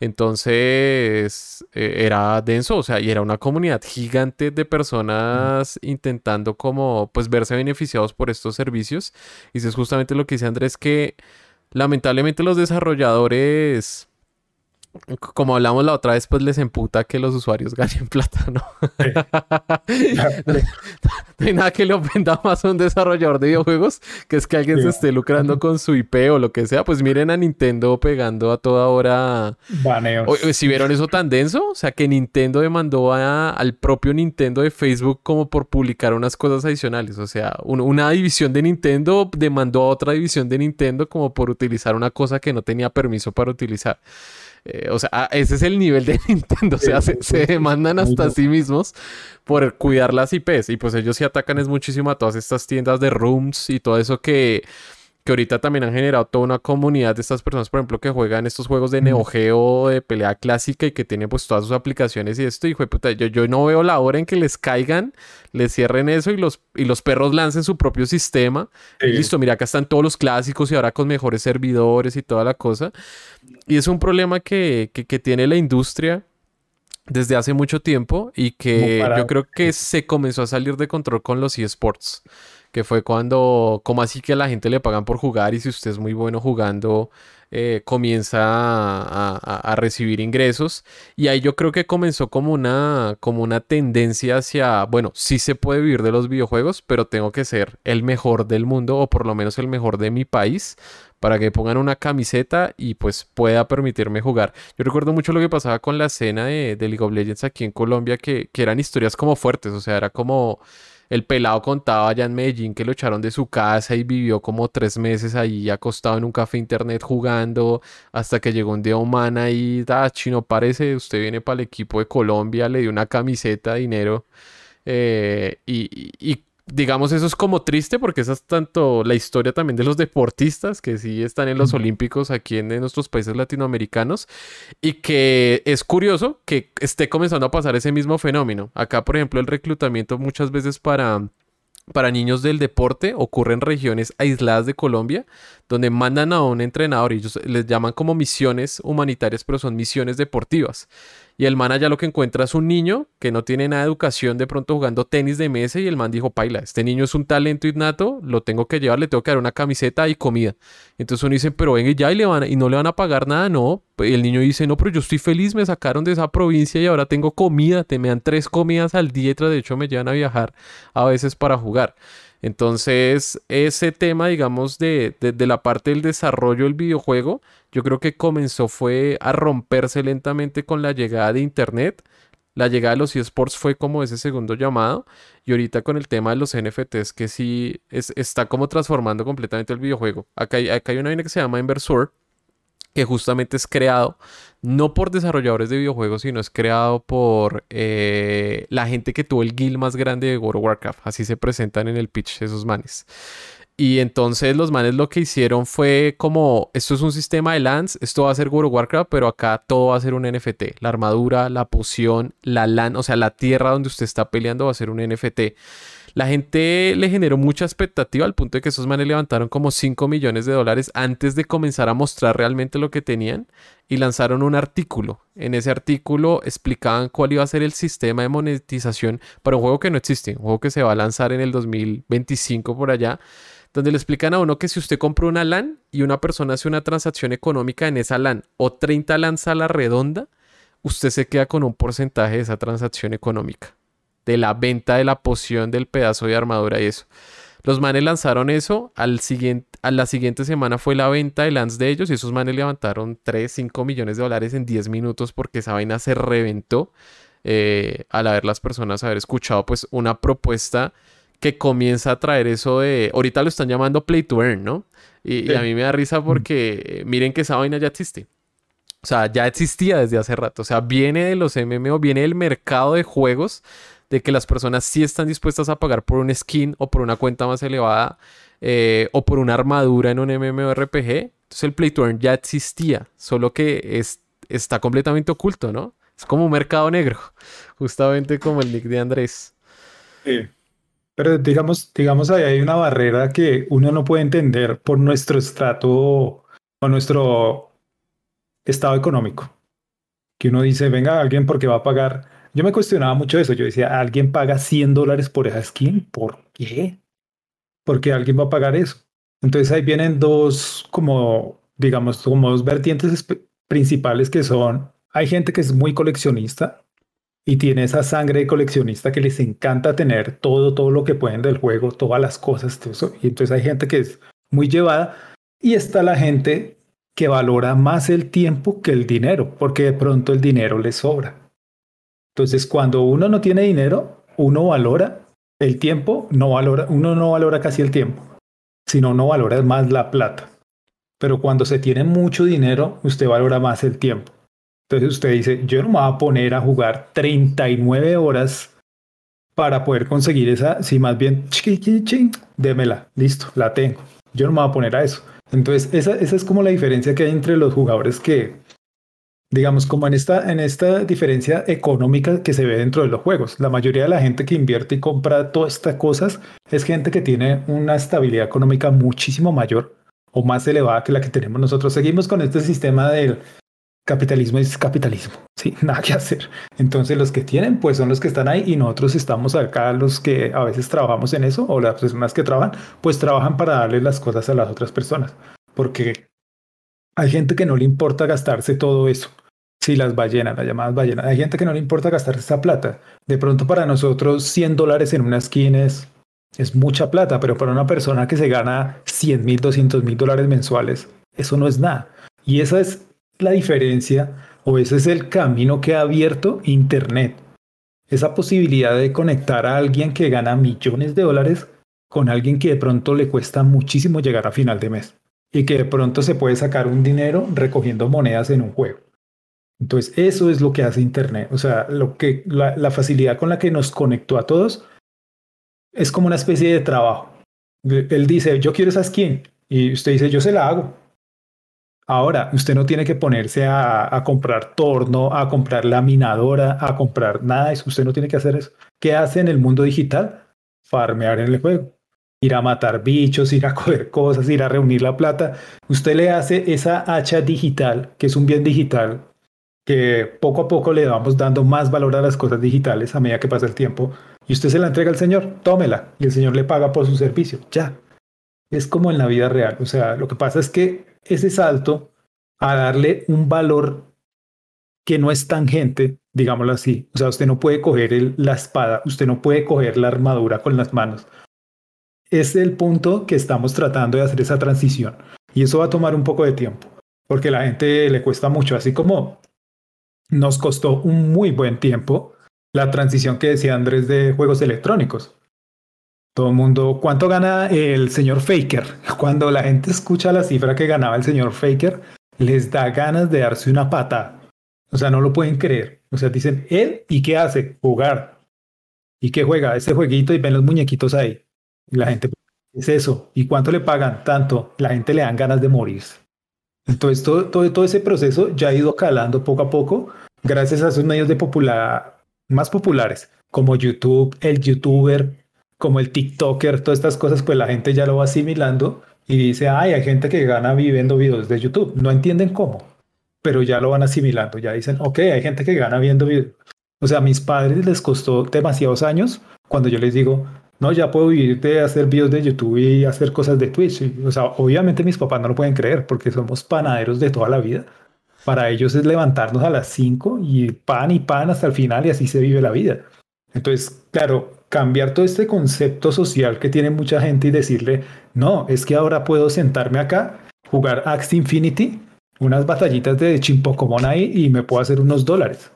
Entonces eh, era denso, o sea, y era una comunidad gigante de personas intentando como pues verse beneficiados por estos servicios. Y eso es justamente lo que dice Andrés, que lamentablemente los desarrolladores como hablamos la otra vez, pues les emputa que los usuarios ganen <laughs> plata, ¿no? <laughs> no, hay nada que le ofenda más a un desarrollador de videojuegos que es que alguien se esté lucrando con su IP o lo que sea. Pues miren a Nintendo pegando a toda hora. Baneos. si vieron eso tan denso, o sea que Nintendo demandó al propio Nintendo de Facebook como por publicar unas cosas adicionales. O sea, una división de Nintendo demandó a otra división de Nintendo como por utilizar una cosa que no tenía permiso para utilizar. Eh, o sea, ah, ese es el nivel de <laughs> Nintendo. O sea, se, se demandan hasta a sí mismos por cuidar las IPs. Y pues ellos sí atacan es muchísimo a todas estas tiendas de rooms y todo eso que que ahorita también han generado toda una comunidad de estas personas, por ejemplo, que juegan estos juegos de Neo Geo, de pelea clásica y que tienen pues todas sus aplicaciones y esto, de puta, yo, yo no veo la hora en que les caigan, les cierren eso y los, y los perros lancen su propio sistema. Y listo, mira, acá están todos los clásicos y ahora con mejores servidores y toda la cosa. Y es un problema que, que, que tiene la industria desde hace mucho tiempo y que yo creo que se comenzó a salir de control con los eSports que fue cuando, como así que la gente le pagan por jugar y si usted es muy bueno jugando, eh, comienza a, recibir ingresos. Y ahí yo creo que comenzó como una, como una tendencia hacia, bueno, sí se puede vivir de los videojuegos, pero tengo que ser el mejor del mundo o por lo menos el mejor de mi país para que pongan una camiseta y pues pueda permitirme jugar. Yo recuerdo mucho lo que pasaba con la escena de, League of Legends aquí en Colombia, que, que eran historias como fuertes, o sea, era como el pelado contaba allá en Medellín que lo echaron de su casa y vivió como tres meses ahí acostado en un café internet jugando hasta que llegó un día humana y, ah, chino, parece, usted viene para el equipo de Colombia, le dio una camiseta, dinero. Eh, y, y, digamos, eso es como triste porque esa es tanto la historia también de los deportistas que sí están en los Olímpicos aquí en, nuestros países latinoamericanos y que es curioso que esté comenzando a pasar ese mismo fenómeno. Acá, por ejemplo, el reclutamiento muchas veces para para niños del deporte ocurre en regiones aisladas de Colombia, donde mandan a un entrenador y ellos les llaman como misiones humanitarias, pero son misiones deportivas. Y el man allá lo que encuentra es un niño que no tiene nada de educación, de pronto jugando tenis de mesa. Y el man dijo: Paila, este niño es un talento innato, lo tengo que llevar, le tengo que dar una camiseta y comida. Entonces uno dice: Pero venga ya y, le van y no le van a pagar nada. No. Y el niño dice: No, pero yo estoy feliz, me sacaron de esa provincia y ahora tengo comida. Te me dan tres comidas al día de hecho me llevan a viajar a veces para jugar. Entonces, ese tema, digamos, de, la parte del desarrollo del videojuego, yo creo que comenzó fue a romperse lentamente con la llegada de Internet. La llegada de los eSports fue como ese segundo llamado. Y ahorita con el tema de los NFTs, que sí está como transformando completamente el videojuego. Acá hay, acá hay una vaina que se llama Inversor, que justamente es creado no por desarrolladores de videojuegos, sino es creado por eh, la gente que tuvo el guild más grande de World of Warcraft. Así se presentan en el pitch esos manes. Y entonces los manes lo que hicieron fue como, esto es un sistema de lands, esto va a ser World of Warcraft, pero acá todo va a ser un NFT. La armadura, la poción, la LAN, o sea, la tierra donde usted está peleando va a ser un NFT. La gente le generó mucha expectativa al punto de que esos manes levantaron como 5 millones de dólares antes de comenzar a mostrar realmente lo que tenían y lanzaron un artículo. En ese artículo explicaban cuál iba a ser el sistema de monetización para un juego que no existe, un juego que se va a lanzar en el 2025 por allá donde le explican a uno que si usted compra una LAN y una persona hace una transacción económica en esa LAN o 30 LANs a la redonda, usted se queda con un porcentaje de esa transacción económica de la venta de la poción del pedazo de armadura y eso. Los manes lanzaron eso, al siguiente, a la siguiente semana fue la venta de lance de ellos y esos manes levantaron 3, 5 millones de dólares en 10 minutos porque esa vaina se reventó eh, al haber las personas haber escuchado pues una propuesta que comienza a traer eso de, ahorita lo están llamando play to earn, ¿no? Y, y a mí me da risa porque miren que esa vaina ya existe. O sea, ya existía desde hace rato. O sea, viene de los MMO, viene del mercado de juegos de que las personas sí están dispuestas a pagar por un skin o por una cuenta más elevada eh, o por una armadura en un MMORPG. Entonces el Play ya existía, solo que es, está completamente oculto, ¿no? Es como un mercado negro, <laughs> justamente como el nick de Andrés. Sí. Pero digamos, digamos, ahí hay una barrera que uno no puede entender por nuestro estrato o nuestro estado económico. Que uno dice, venga, alguien porque va a pagar. Yo me cuestionaba mucho eso. Yo decía, ¿alguien paga 100 dólares por esa skin? ¿Por qué? Porque alguien va a pagar eso. Entonces ahí vienen dos, como, digamos, como dos vertientes principales que son, hay gente que es muy coleccionista y tiene esa sangre de coleccionista que les encanta tener todo, todo lo que pueden del juego, todas las cosas, todo eso. Y entonces hay gente que es muy llevada y está la gente que valora más el tiempo que el dinero, porque de pronto el dinero le sobra. Entonces, cuando uno no tiene dinero, uno valora el tiempo, no valora, uno no valora casi el tiempo, sino uno valora más la plata. Pero cuando se tiene mucho dinero, usted valora más el tiempo. Entonces usted dice, yo no me voy a poner a jugar 39 horas para poder conseguir esa, si más bien, démela, listo, la tengo. Yo no me voy a poner a eso. Entonces, esa, esa es como la diferencia que hay entre los jugadores que, digamos, como en esta, en esta diferencia económica que se ve dentro de los juegos. La mayoría de la gente que invierte y compra todas estas cosas es gente que tiene una estabilidad económica muchísimo mayor o más elevada que la que tenemos nosotros. Seguimos con este sistema del capitalismo es capitalismo, <laughs> sí, nada que hacer. Entonces los que tienen, pues son los que están ahí y nosotros estamos acá, los que a veces trabajamos en eso, o las personas que trabajan, pues trabajan para darle las cosas a las otras personas, porque hay gente que no le importa gastarse todo eso. Sí, las ballenas, las llamadas ballenas. Hay gente que no le importa gastarse esa plata. De pronto para nosotros 100 dólares en una skin es, es mucha plata, pero para una persona que se gana 100 mil, 200 mil dólares mensuales, eso no es nada. Y esa es la diferencia o ese es el camino que ha abierto Internet. Esa posibilidad de conectar a alguien que gana millones de dólares con alguien que de pronto le cuesta muchísimo llegar a final de mes y que de pronto se puede sacar un dinero recogiendo monedas en un juego. Entonces, eso es lo que hace Internet. O sea, lo que, la, facilidad con la que nos conectó a todos es como una especie de trabajo. Él dice, yo quiero esa skin. Y usted dice, yo se la hago. Ahora, usted no tiene que ponerse a, comprar torno, a comprar laminadora, a comprar nada. Usted no tiene que hacer eso. ¿Qué hace en el mundo digital? Farmear en el juego. Ir a matar bichos, ir a <laughs> coger cosas, ir a reunir la plata. Usted le hace esa hacha digital, que es un bien digital, que poco a poco le vamos dando más valor a las cosas digitales a medida que pasa el tiempo. Y usted se la entrega al Señor, tómela. Y el Señor le paga por su servicio. Ya. Es como en la vida real. O sea, lo que pasa es que ese salto a darle un valor que no es tangente, digámoslo así. O sea, usted no puede coger la espada, usted no puede coger la armadura con las manos. Es el punto que estamos tratando de hacer esa transición. Y eso va a tomar un poco de tiempo, porque a la gente le cuesta mucho, así como nos costó un muy buen tiempo la transición que decía Andrés de juegos electrónicos. Todo el mundo, ¿cuánto gana el señor Faker? <laughs> Cuando la gente escucha la cifra que ganaba el señor Faker, les da ganas de darse una pata. O sea, no lo pueden creer. O sea, dicen, ¿él y qué hace? Jugar. ¿Y qué juega? Ese jueguito y ven los muñequitos ahí. La gente, es eso. ¿Y cuánto le pagan? Tanto. La gente le dan ganas de morirse. Entonces, todo, todo, todo ese proceso ya ha ido calando poco a poco gracias a esos medios de popular, más populares, como YouTube, el youtuber, como el TikToker, todas estas cosas, pues la gente ya lo va asimilando y dice, ay, hay gente que gana viviendo videos de YouTube. No entienden cómo, pero ya lo van asimilando. Ya dicen, ok, hay gente que gana viendo videos. O sea, a mis padres les costó demasiados años cuando yo les digo, no, ya puedo vivir de hacer videos de YouTube y hacer cosas de Twitch. O sea, obviamente mis papás no lo pueden creer porque somos panaderos de toda la vida. Para ellos es levantarnos a las 5 y pan y pan hasta el final y así se vive la vida. Entonces, claro, cambiar todo este concepto social que tiene mucha gente y decirle, no, es que ahora puedo sentarme acá, jugar Axe Infinity, unas batallitas de Chimpocomon ahí y me puedo hacer unos dólares.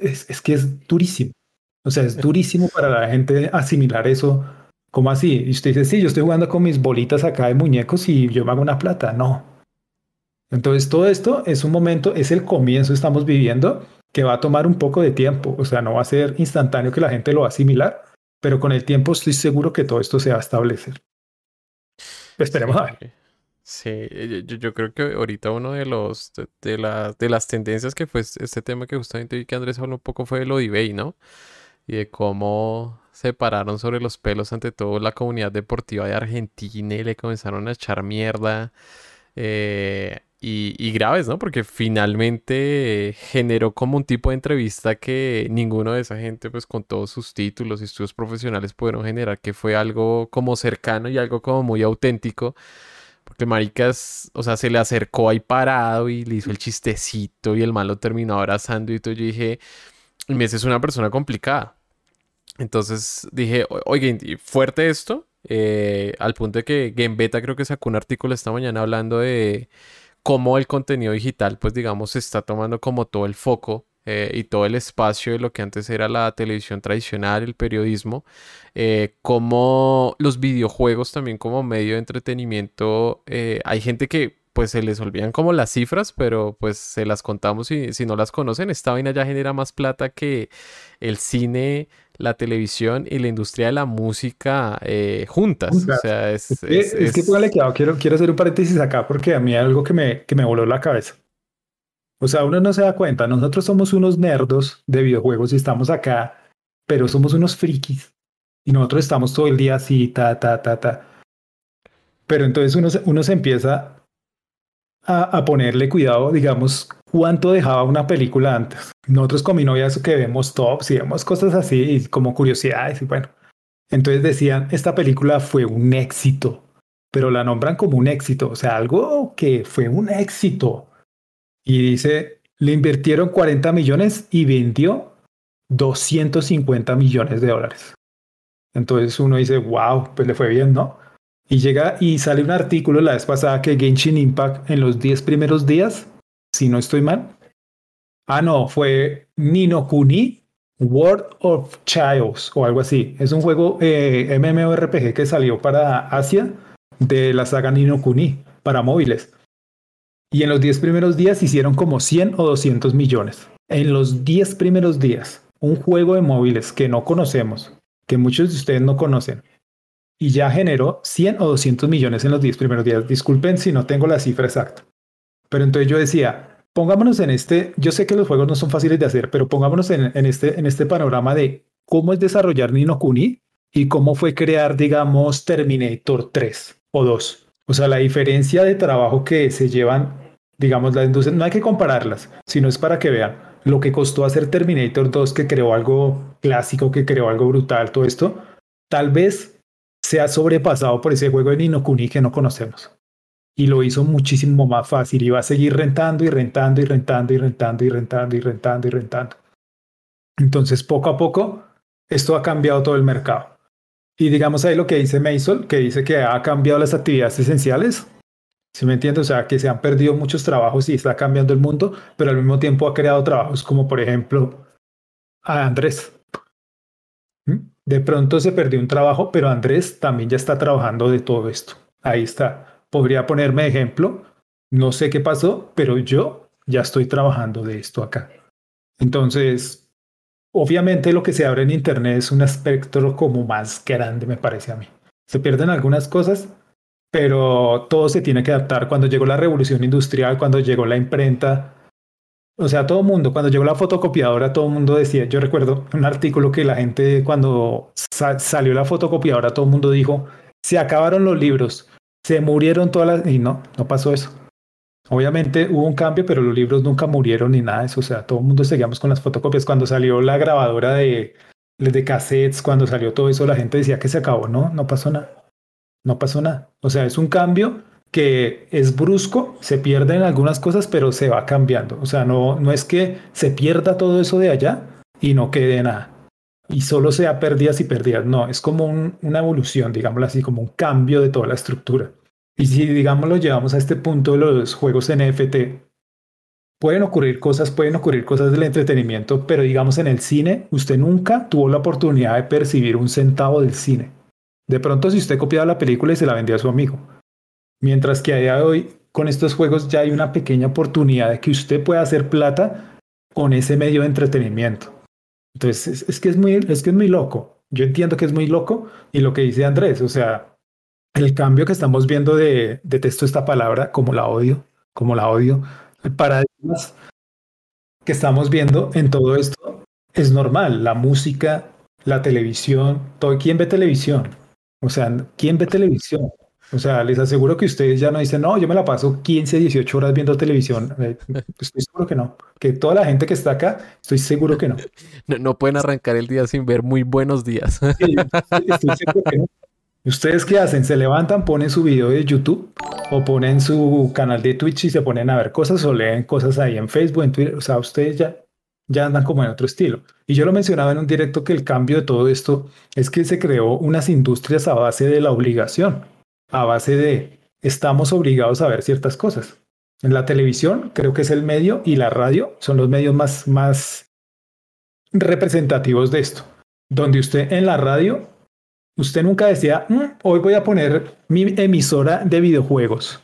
Es, es, que es durísimo. O sea, es durísimo para la gente asimilar eso. ¿Cómo así? Y usted dice, sí, yo estoy jugando con mis bolitas acá de muñecos y yo me hago una plata. No. Entonces, todo esto es un momento, es el comienzo, estamos viviendo, que va a tomar un poco de tiempo. O sea, no va a ser instantáneo que la gente lo va a asimilar, pero con el tiempo estoy seguro que todo esto se va a establecer. Esperemos a ver. Sí, eh, yo, creo que ahorita uno de los de, de las tendencias que fue este tema que justamente vi que Andrés habló un poco fue de lo de eBay, ¿no? Y de cómo se pararon sobre los pelos ante todo la comunidad deportiva de Argentina y le comenzaron a echar mierda. Eh, y, graves, ¿no? Porque finalmente generó como un tipo de entrevista que ninguno de esa gente, pues con todos sus títulos y estudios profesionales pudieron generar, que fue algo como cercano y algo como muy auténtico. Porque Maricas, o sea, se le acercó ahí parado y le hizo el chistecito y el malo terminó abrazando y todo. Yo dije, Messi es una persona complicada. Entonces dije, oye, fuerte esto, eh, al punto de que Game Beta creo que sacó un artículo esta mañana hablando de cómo el contenido digital, pues digamos, se está tomando como todo el foco eh, y todo el espacio de lo que antes era la televisión tradicional, el periodismo, eh, como los videojuegos también como medio de entretenimiento. Eh, hay gente que pues se les olvidan como las cifras, pero pues se las contamos y si no las conocen, esta vaina ya genera más plata que el cine, la televisión y la industria de la música eh, juntas. O sea, es, es, que póngale cuidado, quiero, quiero hacer un paréntesis acá porque a mí hay algo que me, que me voló la cabeza. O sea, uno no se da cuenta, nosotros somos unos nerdos de videojuegos y estamos acá, pero somos unos frikis. Y nosotros estamos todo el día así, ta, ta, ta, ta. Pero entonces uno, uno se empieza a, ponerle cuidado, digamos, cuánto dejaba una película antes. Nosotros con mi novia eso que vemos tops y vemos cosas así y como curiosidades y bueno. Entonces decían, esta película fue un éxito, pero la nombran como un éxito, o sea, algo que fue un éxito. Y dice, le invirtieron 40 millones y vendió 250 millones de dólares. Entonces uno dice, wow, pues le fue bien, ¿no? Y llega y sale un artículo la vez pasada que Genshin Impact en los 10 primeros días, si no estoy mal. Ah, no, fue Nino Kuni World of Chaos o algo así. Es un juego eh, MMORPG que salió para Asia de la saga Nino Kuni para móviles. Y en los 10 primeros días hicieron como 100 o 200 millones. En los 10 primeros días, un juego de móviles que no conocemos, que muchos de ustedes no conocen, y ya generó 100 o 200 millones en los 10 primeros días. Disculpen si no tengo la cifra exacta. Pero entonces yo decía, pongámonos en este, yo sé que los juegos no son fáciles de hacer, pero pongámonos en, este, en este panorama de cómo es desarrollar Nino Kuni y cómo fue crear, digamos, Terminator 3 o 2. O sea, la diferencia de trabajo que se llevan, digamos, las industrias, no hay que compararlas, sino es para que vean lo que costó hacer Terminator 2, que creó algo clásico, que creó algo brutal, todo esto. Tal vez se ha sobrepasado por ese juego de Nino Kuni que no conocemos. Y lo hizo muchísimo más fácil y va a seguir rentando y rentando y rentando y rentando y rentando y rentando y rentando. Entonces, poco a poco, esto ha cambiado todo el mercado. Y digamos ahí lo que dice Mason, que dice que ha cambiado las actividades esenciales. ¿Sí me entiendes? O sea, que se han perdido muchos trabajos y está cambiando el mundo, pero al mismo tiempo ha creado trabajos como, por ejemplo, a Andrés. De pronto se perdió un trabajo, pero Andrés también ya está trabajando de todo esto. Ahí está. Podría ponerme ejemplo. No sé qué pasó, pero yo ya estoy trabajando de esto acá. Entonces, obviamente lo que se abre en Internet es un espectro como más grande, me parece a mí. Se pierden algunas cosas, pero todo se tiene que adaptar. Cuando llegó la revolución industrial, cuando llegó la imprenta, o sea, todo el mundo, cuando llegó la fotocopiadora, todo el mundo decía, yo recuerdo un artículo que la gente, cuando salió la fotocopiadora, todo el mundo dijo, se acabaron los libros, se murieron todas las... Y no, no pasó eso. Obviamente hubo un cambio, pero los libros nunca murieron ni nada de eso. O sea, todo el mundo seguíamos con las fotocopias. Cuando salió la grabadora de, de cassettes, cuando salió todo eso, la gente decía que se acabó. No, no pasó nada. No pasó nada. O sea, es un cambio que es brusco, se pierden algunas cosas, pero se va cambiando. O sea, no, no es que se pierda todo eso de allá y no quede nada. Y solo sea pérdidas y pérdidas. No, es como una evolución, digámoslo así, como un cambio de toda la estructura. Y si, digamos, lo llevamos a este punto de los juegos NFT, pueden ocurrir cosas, pueden ocurrir cosas del entretenimiento, pero digamos en el cine, usted nunca tuvo la oportunidad de percibir un centavo del cine. De pronto, si usted copiaba la película y se la vendía a su amigo, Mientras que a día de hoy, con estos juegos ya hay una pequeña oportunidad de que usted pueda hacer plata con ese medio de entretenimiento. Entonces, es, que, es, muy, es que es muy loco. Yo entiendo que es muy loco y lo que dice Andrés, o sea, el cambio que estamos viendo de, detesto esta palabra, como la odio, como la odio, el paradigmas que estamos viendo en todo esto es normal. La música, la televisión, ¿quién ve televisión? O sea, ¿quién ve televisión? O sea, les aseguro que ustedes ya no dicen, no, yo me la paso 15, 18 horas viendo televisión. <laughs> Eh, estoy seguro que no. Que toda la gente que está acá, estoy seguro que no. No, pueden arrancar el día sin ver muy buenos días. estoy seguro que no. ¿Ustedes qué hacen? ¿Se levantan, ponen su video de YouTube o ponen su canal de Twitch y se ponen a ver cosas o leen cosas ahí en Facebook, en Twitter? O sea, ustedes ya, ya andan como en otro estilo. Y yo lo mencionaba en un directo que el cambio de todo esto es que se creó unas industrias a base de la obligación a base de estamos obligados a ver ciertas cosas. En la televisión creo que es el medio y la radio son los medios más, más representativos de esto. Donde usted en la radio, usted nunca decía, mm, hoy voy a poner mi emisora de videojuegos.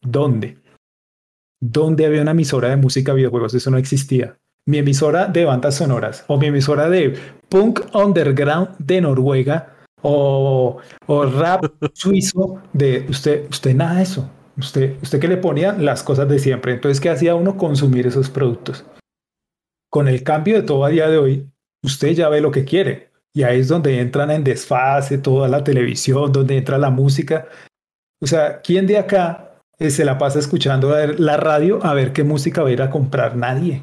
¿Dónde? ¿Dónde había una emisora de música videojuegos? Eso no existía. Mi emisora de bandas sonoras o mi emisora de punk underground de Noruega o, rap suizo de usted, usted nada de eso. Usted, usted que le ponía las cosas de siempre. Entonces, ¿qué hacía uno? Consumir esos productos. Con el cambio de todo a día de hoy, usted ya ve lo que quiere. Y ahí es donde entran en desfase toda la televisión, donde entra la música. O sea, ¿quién de acá eh, se la pasa escuchando la radio a ver qué música va a ir a comprar? Nadie.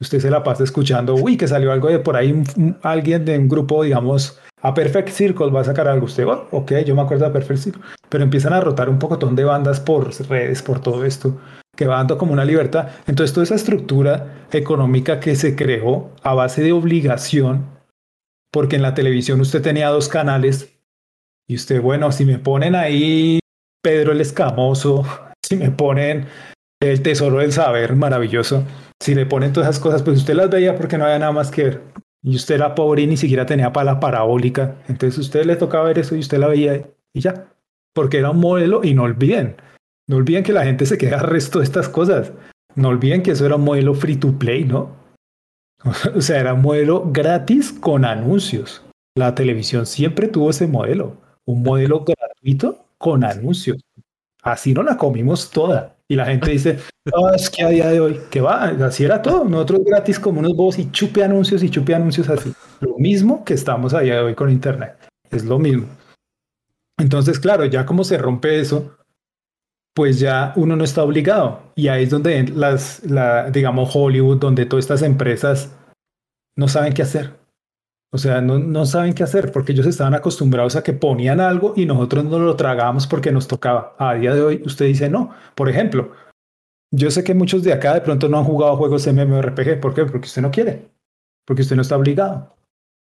Usted se la pasa escuchando, uy, que salió algo de por ahí, alguien de un grupo, digamos, a Perfect Circle va a sacar algo. Usted, oh, ok, yo me acuerdo de Perfect Circle. Pero empiezan a rotar un pocotón de bandas por redes, por todo esto, que va dando como una libertad. Entonces, toda esa estructura económica que se creó a base de obligación, porque en la televisión usted tenía dos canales y usted, bueno, si me ponen ahí Pedro el Escamoso, <laughs> si me ponen el Tesoro del Saber, maravilloso. Si le ponen todas esas cosas, pues usted las veía porque no había nada más que ver y usted era pobre y ni siquiera tenía para parabólica, entonces usted le tocaba ver eso y usted la veía y ya, porque era un modelo y no olviden, no olviden que la gente se queda resto de estas cosas, no olviden que eso era un modelo free to play, ¿no? <laughs> O sea, era un modelo gratis con anuncios. La televisión siempre tuvo ese modelo, un modelo gratuito con anuncios. Así no la comimos toda. Y la gente dice, es que a día de hoy, que va, así era todo. Nosotros gratis como unos bobos y chupe anuncios y chupe anuncios así. Lo mismo que estamos a día de hoy con Internet. Es lo mismo. Entonces, claro, ya como se rompe eso, pues ya uno no está obligado. Y ahí es donde las, la, digamos, Hollywood, donde todas estas empresas no saben qué hacer. O sea, no, no, saben qué hacer porque ellos estaban acostumbrados a que ponían algo y nosotros no lo tragábamos porque nos tocaba. A día de hoy usted dice no. Por ejemplo, yo sé que muchos de acá de pronto no han jugado juegos MMORPG. ¿Por qué? Porque usted no quiere. Porque usted no está obligado.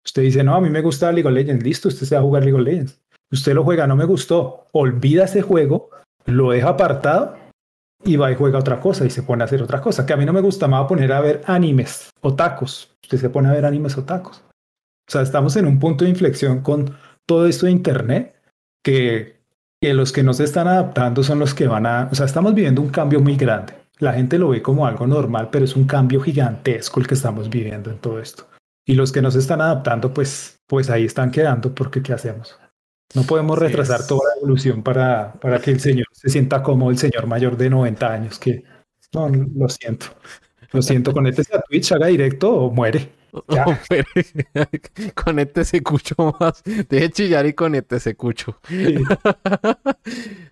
Usted dice, no, a mí me gusta League of Legends. Listo, usted se va a jugar League of Legends. Usted lo juega, no me gustó. Olvida ese juego, lo deja apartado y va y juega otra cosa y se pone a hacer otra cosa. Que a mí no me gusta, me va a poner a ver animes o tacos. Usted se pone a ver animes o tacos. O sea, estamos en un punto de inflexión con todo esto de Internet que, que los que no se están adaptando son los que van a... O sea, estamos viviendo un cambio muy grande. La gente lo ve como algo normal, pero es un cambio gigantesco el que estamos viviendo en todo esto. Y los que no se están adaptando, pues, pues ahí están quedando porque ¿qué hacemos? No podemos retrasar toda la evolución para, para que el señor se sienta como el señor mayor de 90 años, que no, lo siento. Lo siento, <laughs> conéctese a Twitch, haga directo o muere. Con este se cucho más. Deje chillar y con este se cucho. <laughs>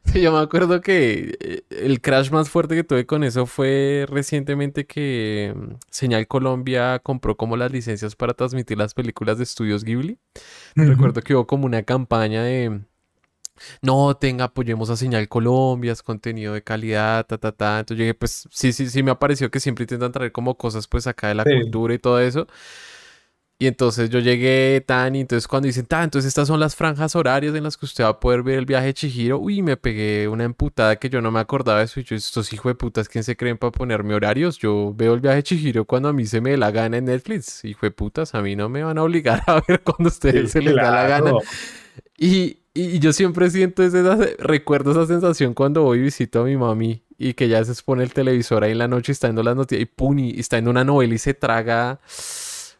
Sí. yo me acuerdo que eh, el crash más fuerte que tuve con eso fue recientemente que mm, Señal Colombia compró como las licencias para transmitir las películas de estudios Ghibli. Recuerdo que hubo como una campaña de no, tenga, apoyemos a Señal Colombia, es contenido de calidad, ta, ta, ta. Entonces yo dije, pues sí, sí, sí me ha parecido que siempre intentan traer como cosas pues acá de la cultura y todo eso. Y entonces yo llegué tan, y entonces cuando dicen, tan, entonces estas son las franjas horarias en las que usted va a poder ver el viaje de Chihiro, uy, me pegué una emputada que yo no me acordaba de eso. Y yo, estos hijos de putas, ¿quién se creen para ponerme horarios? Yo veo el viaje de Chihiro cuando a mí se me la gana en Netflix. Hijo de putas, a mí no me van a obligar <laughs> a ver cuando a ustedes se les da la gana. Y, y yo siempre siento ese, recuerdo esa sensación cuando voy y visito a mi mami y que ya se expone el televisor ahí en la noche y está viendo las noticias y puni, está en una novela y se traga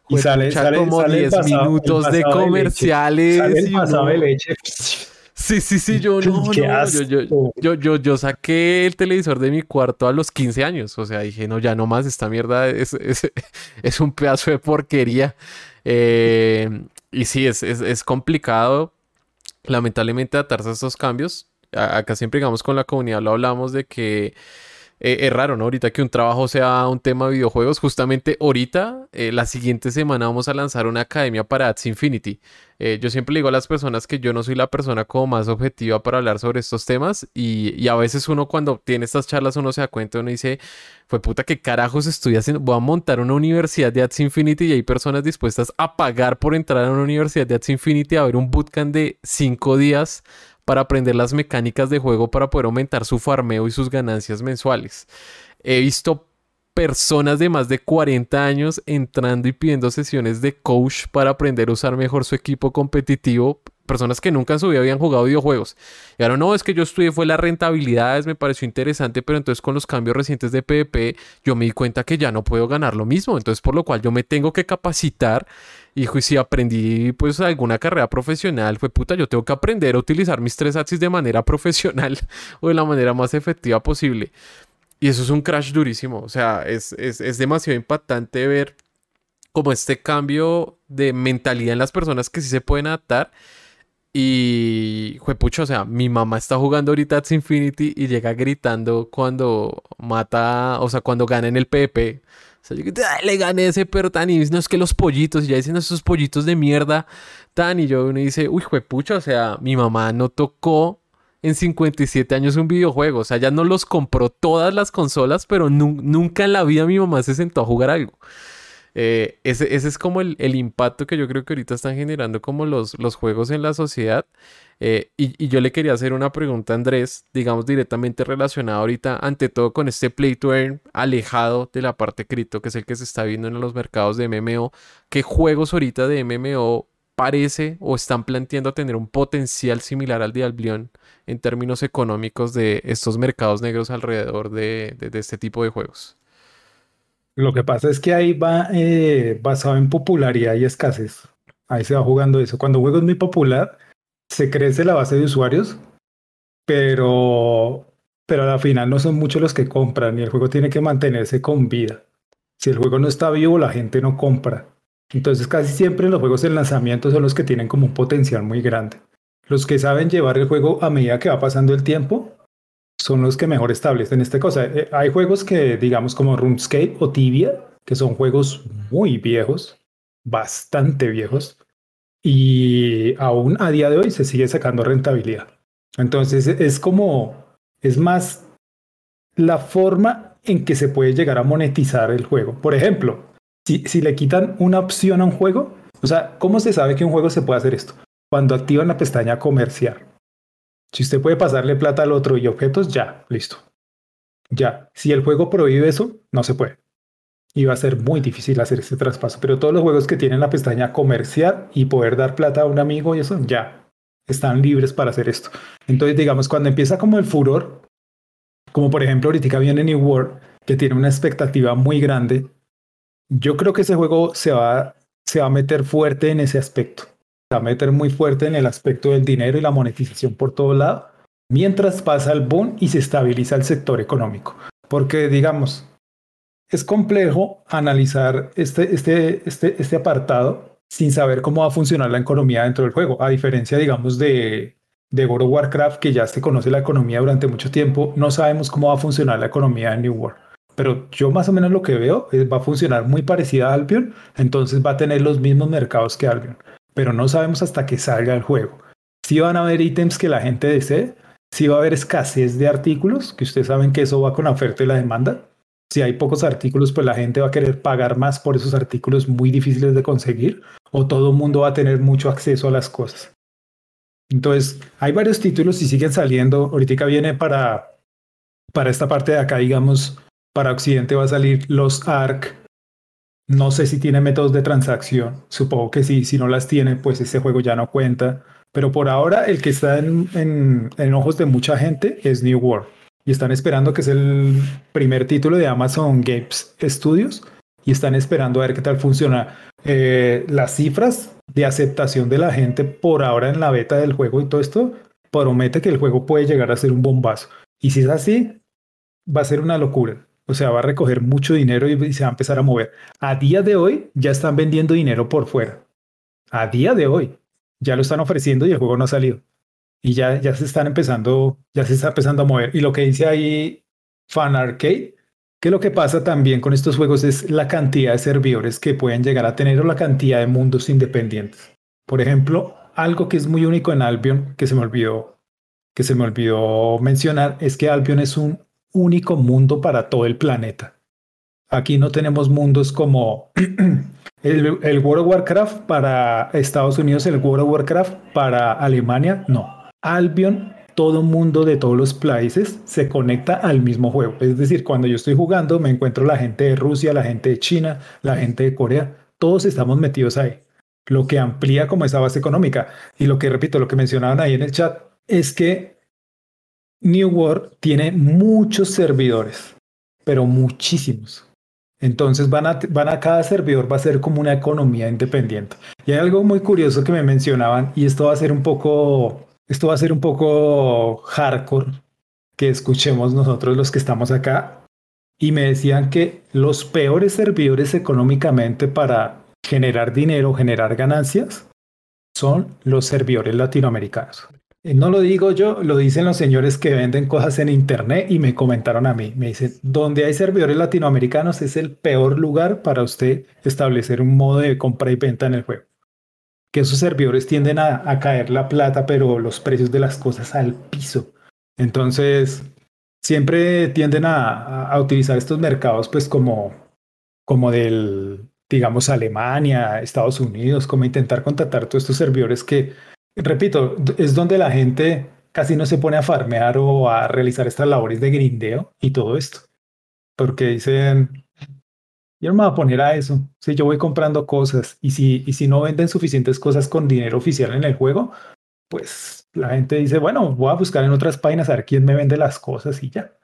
y sale, sale, como 10 minutos de comerciales. y leche. Sí, sí, sí, yo no, <laughs> no yo, yo, yo, yo, saqué el televisor de mi cuarto a los 15 años, o sea, dije, no, ya no más, esta mierda es, es, <laughs> es un pedazo de porquería. Eh, y sí, es, es, es complicado, lamentablemente, adaptarse a estos cambios. acá siempre, digamos, con la comunidad lo hablamos de que eh, es raro, ¿no? Ahorita que un trabajo sea un tema de videojuegos, justamente ahorita, eh, la siguiente semana vamos a lanzar una academia para Ads Infinity. Eh, yo siempre digo a las personas que yo no soy la persona como más objetiva para hablar sobre estos temas y, y a veces uno cuando tiene estas charlas uno se da cuenta, uno dice, fue puta, ¿qué carajos estoy haciendo? Voy a montar una universidad de Ads Infinity y hay personas dispuestas a pagar por entrar a una universidad de Ads Infinity a ver un bootcamp de cinco días para aprender las mecánicas de juego para poder aumentar su farmeo y sus ganancias mensuales. He visto personas de más de 40 años entrando y pidiendo sesiones de coach para aprender a usar mejor su equipo competitivo. Personas que nunca en su vida habían jugado videojuegos. Y ahora no, es que yo estudié fue la rentabilidad, me pareció interesante, pero entonces con los cambios recientes de PvP yo me di cuenta que ya no puedo ganar lo mismo. Entonces por lo cual yo me tengo que capacitar y si aprendí pues alguna carrera profesional, fue puta, yo tengo que aprender a utilizar mis tres axis de manera <laughs> profesional o de la manera más efectiva posible. Y eso es un crash durísimo, o sea, es, es, demasiado impactante ver como este cambio de mentalidad en las personas que sí se pueden adaptar. Y, pucho, o sea, mi mamá está jugando ahorita Ads Infinity y llega gritando cuando mata, o sea, cuando gana en el PvP. O sea, yo le gané ese perro tan no es que los pollitos, y ya dicen esos pollitos de mierda tan y yo uno dice, uy, pucha, o sea, mi mamá no tocó en 57 años un videojuego, o sea, ya no los compró todas las consolas, pero nunca en la vida mi mamá se sentó a jugar algo. Eh, ese, es como el, impacto que yo creo que ahorita están generando como los, los juegos en la sociedad. Eh, y, yo le quería hacer una pregunta a Andrés, digamos directamente relacionada ahorita, ante todo con este play to earn alejado de la parte cripto, que es el que se está viendo en los mercados de MMO. ¿Qué juegos ahorita de MMO parece o están planteando tener un potencial similar al de Albion en términos económicos de estos mercados negros alrededor de, este tipo de juegos? Lo que pasa es que ahí va eh, basado en popularidad y escasez. Ahí se va jugando eso. Cuando un juego es muy popular, se crece la base de usuarios, pero, pero al final no son muchos los que compran y el juego tiene que mantenerse con vida. Si el juego no está vivo, la gente no compra. Entonces casi siempre los juegos de lanzamiento son los que tienen como un potencial muy grande. Los que saben llevar el juego a medida que va pasando el tiempo son los que mejor establecen esta cosa. Eh, hay juegos que, digamos, como RuneScape o Tibia, que son juegos muy viejos, bastante viejos, y aún a día de hoy se sigue sacando rentabilidad. Entonces es como, es más la forma en que se puede llegar a monetizar el juego. Por ejemplo, si, si le quitan una opción a un juego, o sea, ¿cómo se sabe que un juego se puede hacer esto? Cuando activan la pestaña comercial. Si usted puede pasarle plata al otro y objetos, ya, listo. Ya, si el juego prohíbe eso, no se puede y va a ser muy difícil hacer ese traspaso. Pero todos los juegos que tienen la pestaña comercial y poder dar plata a un amigo y eso ya están libres para hacer esto. Entonces, digamos, cuando empieza como el furor, como por ejemplo ahorita viene New World, que tiene una expectativa muy grande, yo creo que ese juego se va, se va a meter fuerte en ese aspecto. Se va a meter muy fuerte en el aspecto del dinero y la monetización por todo lado, mientras pasa el boom y se estabiliza el sector económico. Porque, digamos, es complejo analizar este, este, este, este apartado sin saber cómo va a funcionar la economía dentro del juego. A diferencia, digamos, de, de World of Warcraft, que ya se conoce la economía durante mucho tiempo, no sabemos cómo va a funcionar la economía en New World. Pero yo más o menos lo que veo es va a funcionar muy parecida a Albion, entonces va a tener los mismos mercados que Albion, pero no sabemos hasta que salga el juego. Si van a haber ítems que la gente desee, si va a haber escasez de artículos, que ustedes saben que eso va con la oferta y la demanda, si hay pocos artículos, pues la gente va a querer pagar más por esos artículos muy difíciles de conseguir, o todo el mundo va a tener mucho acceso a las cosas. Entonces, hay varios títulos y siguen saliendo. Ahorita viene para, para esta parte de acá, digamos, para Occidente va a salir los ARC. No sé si tiene métodos de transacción. Supongo que sí. Si no las tiene, pues ese juego ya no cuenta. Pero por ahora, el que está en, en ojos de mucha gente es New World y están esperando que es el primer título de Amazon Games Studios y están esperando a ver qué tal funciona. Eh, las cifras de aceptación de la gente por ahora en la beta del juego y todo esto promete que el juego puede llegar a ser un bombazo. Y si es así, va a ser una locura. O sea, va a recoger mucho dinero y se va a empezar a mover. A día de hoy ya están vendiendo dinero por fuera. A día de hoy ya lo están ofreciendo y el juego no ha salido. Y ya, ya se están empezando, ya se está empezando a mover. Y lo que dice ahí Fan Arcade, que lo que pasa también con estos juegos es la cantidad de servidores que pueden llegar a tener o la cantidad de mundos independientes. Por ejemplo, algo que es muy único en Albion, que se me olvidó, que se me olvidó mencionar, es que Albion es un único mundo para todo el planeta. Aquí no tenemos mundos como <clears throat> el, el, World of Warcraft para Estados Unidos, el World of Warcraft para Alemania, no. Albion, todo mundo de todos los países se conecta al mismo juego. Es decir, cuando yo estoy jugando, me encuentro la gente de Rusia, la gente de China, la gente de Corea, todos estamos metidos ahí. Lo que amplía como esa base económica. Y lo que, repito, lo que mencionaban ahí en el chat, es que New World tiene muchos servidores, pero muchísimos. Entonces van a, van a cada servidor va a ser como una economía independiente. Y hay algo muy curioso que me mencionaban y esto va a ser un poco, esto va a ser un poco hardcore que escuchemos nosotros los que estamos acá. Y me decían que los peores servidores económicamente para generar dinero, generar ganancias, son los servidores latinoamericanos. Eh, no lo digo yo, lo dicen los señores que venden cosas en internet y me comentaron a mí. Me dicen, donde hay servidores latinoamericanos es el peor lugar para usted establecer un modo de compra y venta en el juego. Que esos servidores tienden a, caer la plata, pero los precios de las cosas al piso. Entonces, siempre tienden a, utilizar estos mercados pues como, como del, digamos, Alemania, Estados Unidos, como intentar contactar todos estos servidores que repito, es donde la gente casi no se pone a farmear o a realizar estas labores de grindeo y todo esto. Porque dicen, yo me voy a poner a eso. Si yo voy comprando cosas y si, y si no venden suficientes cosas con dinero oficial en el juego, pues la gente dice, bueno, voy a buscar en otras páginas a ver quién me vende las cosas y ya.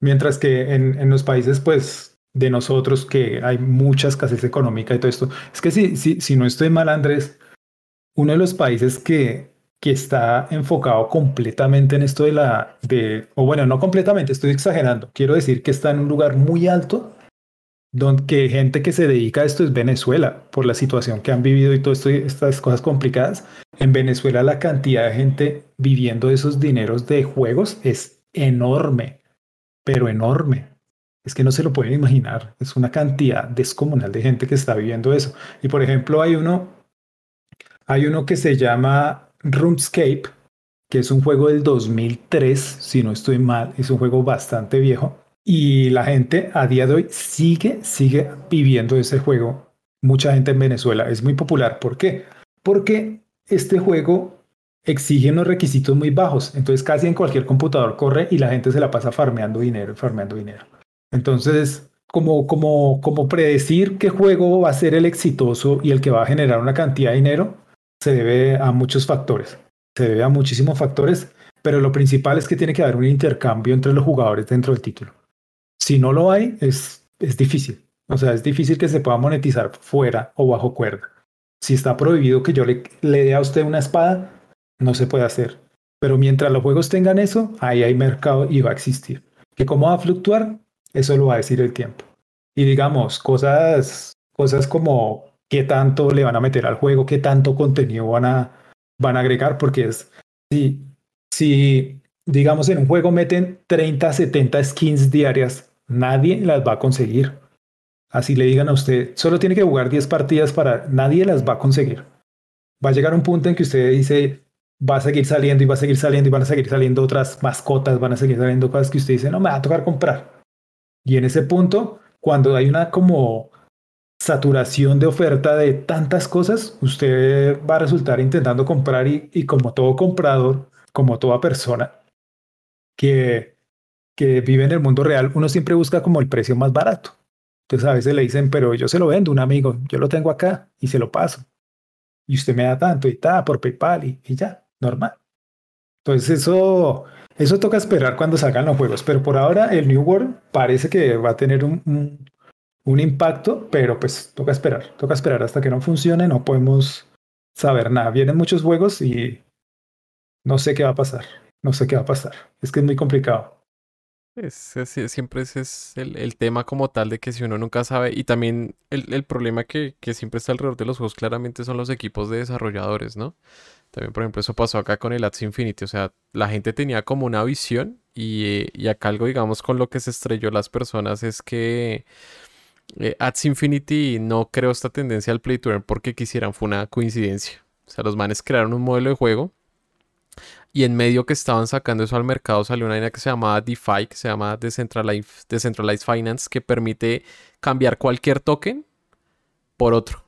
Mientras que en, en los países, pues, de nosotros, que hay mucha escasez económica y todo esto, es que si, si, si no estoy mal, Andrés, uno de los países que, que está enfocado completamente en esto de la, de, o bueno, no completamente, estoy exagerando, quiero decir que está en un lugar muy alto, donde gente que se dedica a esto es Venezuela, por la situación que han vivido y todas estas cosas complicadas. En Venezuela la cantidad de gente viviendo esos dineros de juegos es enorme, pero enorme. Es que no se lo pueden imaginar. Es una cantidad descomunal de gente que está viviendo eso. Y por ejemplo, hay uno hay uno que se llama RuneScape, que es un juego del 2003, si no estoy mal, es un juego bastante viejo. Y la gente a día de hoy sigue, sigue viviendo ese juego. Mucha gente en Venezuela es muy popular. ¿Por qué? Porque este juego exige unos requisitos muy bajos. Entonces casi en cualquier computador corre y la gente se la pasa farmeando dinero, farmeando dinero. Entonces, como, como, como predecir qué juego va a ser el exitoso y el que va a generar una cantidad de dinero, se debe a muchos factores, se debe a muchísimos factores, pero lo principal es que tiene que haber un intercambio entre los jugadores dentro del título. Si no lo hay, es, es difícil. O sea, es difícil que se pueda monetizar fuera o bajo cuerda. Si está prohibido que yo le, le dé a usted una espada, no se puede hacer. Pero mientras los juegos tengan eso, ahí hay mercado y va a existir. ¿Que cómo va a fluctuar? Eso lo va a decir el tiempo. Y digamos, cosas, cosas como qué tanto le van a meter al juego, qué tanto contenido van a, van a agregar, porque es, si, si digamos en un juego meten 30, 70 skins diarias, nadie las va a conseguir. Así le digan a usted, solo tiene que jugar 10 partidas para, nadie las va a conseguir. Va a llegar un punto en que usted dice, va a seguir saliendo y va a seguir saliendo y van a seguir saliendo otras mascotas, van a seguir saliendo cosas que usted dice, no, me va a tocar comprar. Y en ese punto, cuando hay una como saturación de oferta de tantas cosas, usted va a resultar intentando comprar y, como todo comprador, como toda persona que, que vive en el mundo real, uno siempre busca como el precio más barato. Entonces a veces le dicen, pero yo se lo vendo un amigo, yo lo tengo acá y se lo paso. Y usted me da tanto y está por PayPal y, ya, normal. Entonces eso, eso toca esperar cuando salgan los juegos. Pero por ahora el New World parece que va a tener un, un impacto, pero pues toca esperar, toca esperar hasta que no funcione, no podemos saber nada. Vienen muchos juegos y no sé qué va a pasar, no sé qué va a pasar. Es que es muy complicado. Siempre ese es el, tema como tal de que si uno nunca sabe, y también el, problema que, siempre está alrededor de los juegos claramente son los equipos de desarrolladores, ¿no? También, por ejemplo, eso pasó acá con el Ads Infinity, o sea, la gente tenía como una visión y, y acá algo, digamos, con lo que se estrelló las personas es que eh, Ads Infinity no creó esta tendencia al play to earn porque quisieran, fue una coincidencia. O sea, los manes crearon un modelo de juego y en medio que estaban sacando eso al mercado salió una línea que se llamaba DeFi, que se llama Decentralized, Decentralized Finance, que permite cambiar cualquier token por otro.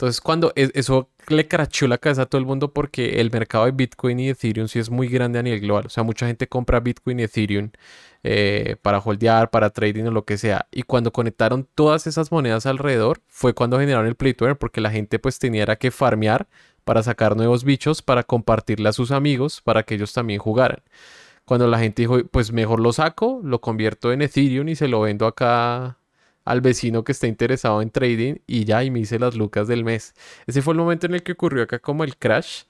Entonces, cuando e, eso le crachó la cabeza a todo el mundo porque el mercado de Bitcoin y Ethereum sí es muy grande a nivel global. O sea, mucha gente compra Bitcoin y Ethereum eh, para holdear, para trading o lo que sea. Y cuando conectaron todas esas monedas alrededor, fue cuando generaron el Play Earn, porque la gente pues tenía que farmear para sacar nuevos bichos, para compartirle a sus amigos, para que ellos también jugaran. Cuando la gente dijo, pues mejor lo saco, lo convierto en Ethereum y se lo vendo acá al vecino que está interesado en trading y ya, y me hice las lucas del mes. Ese fue el momento en el que ocurrió acá como el crash.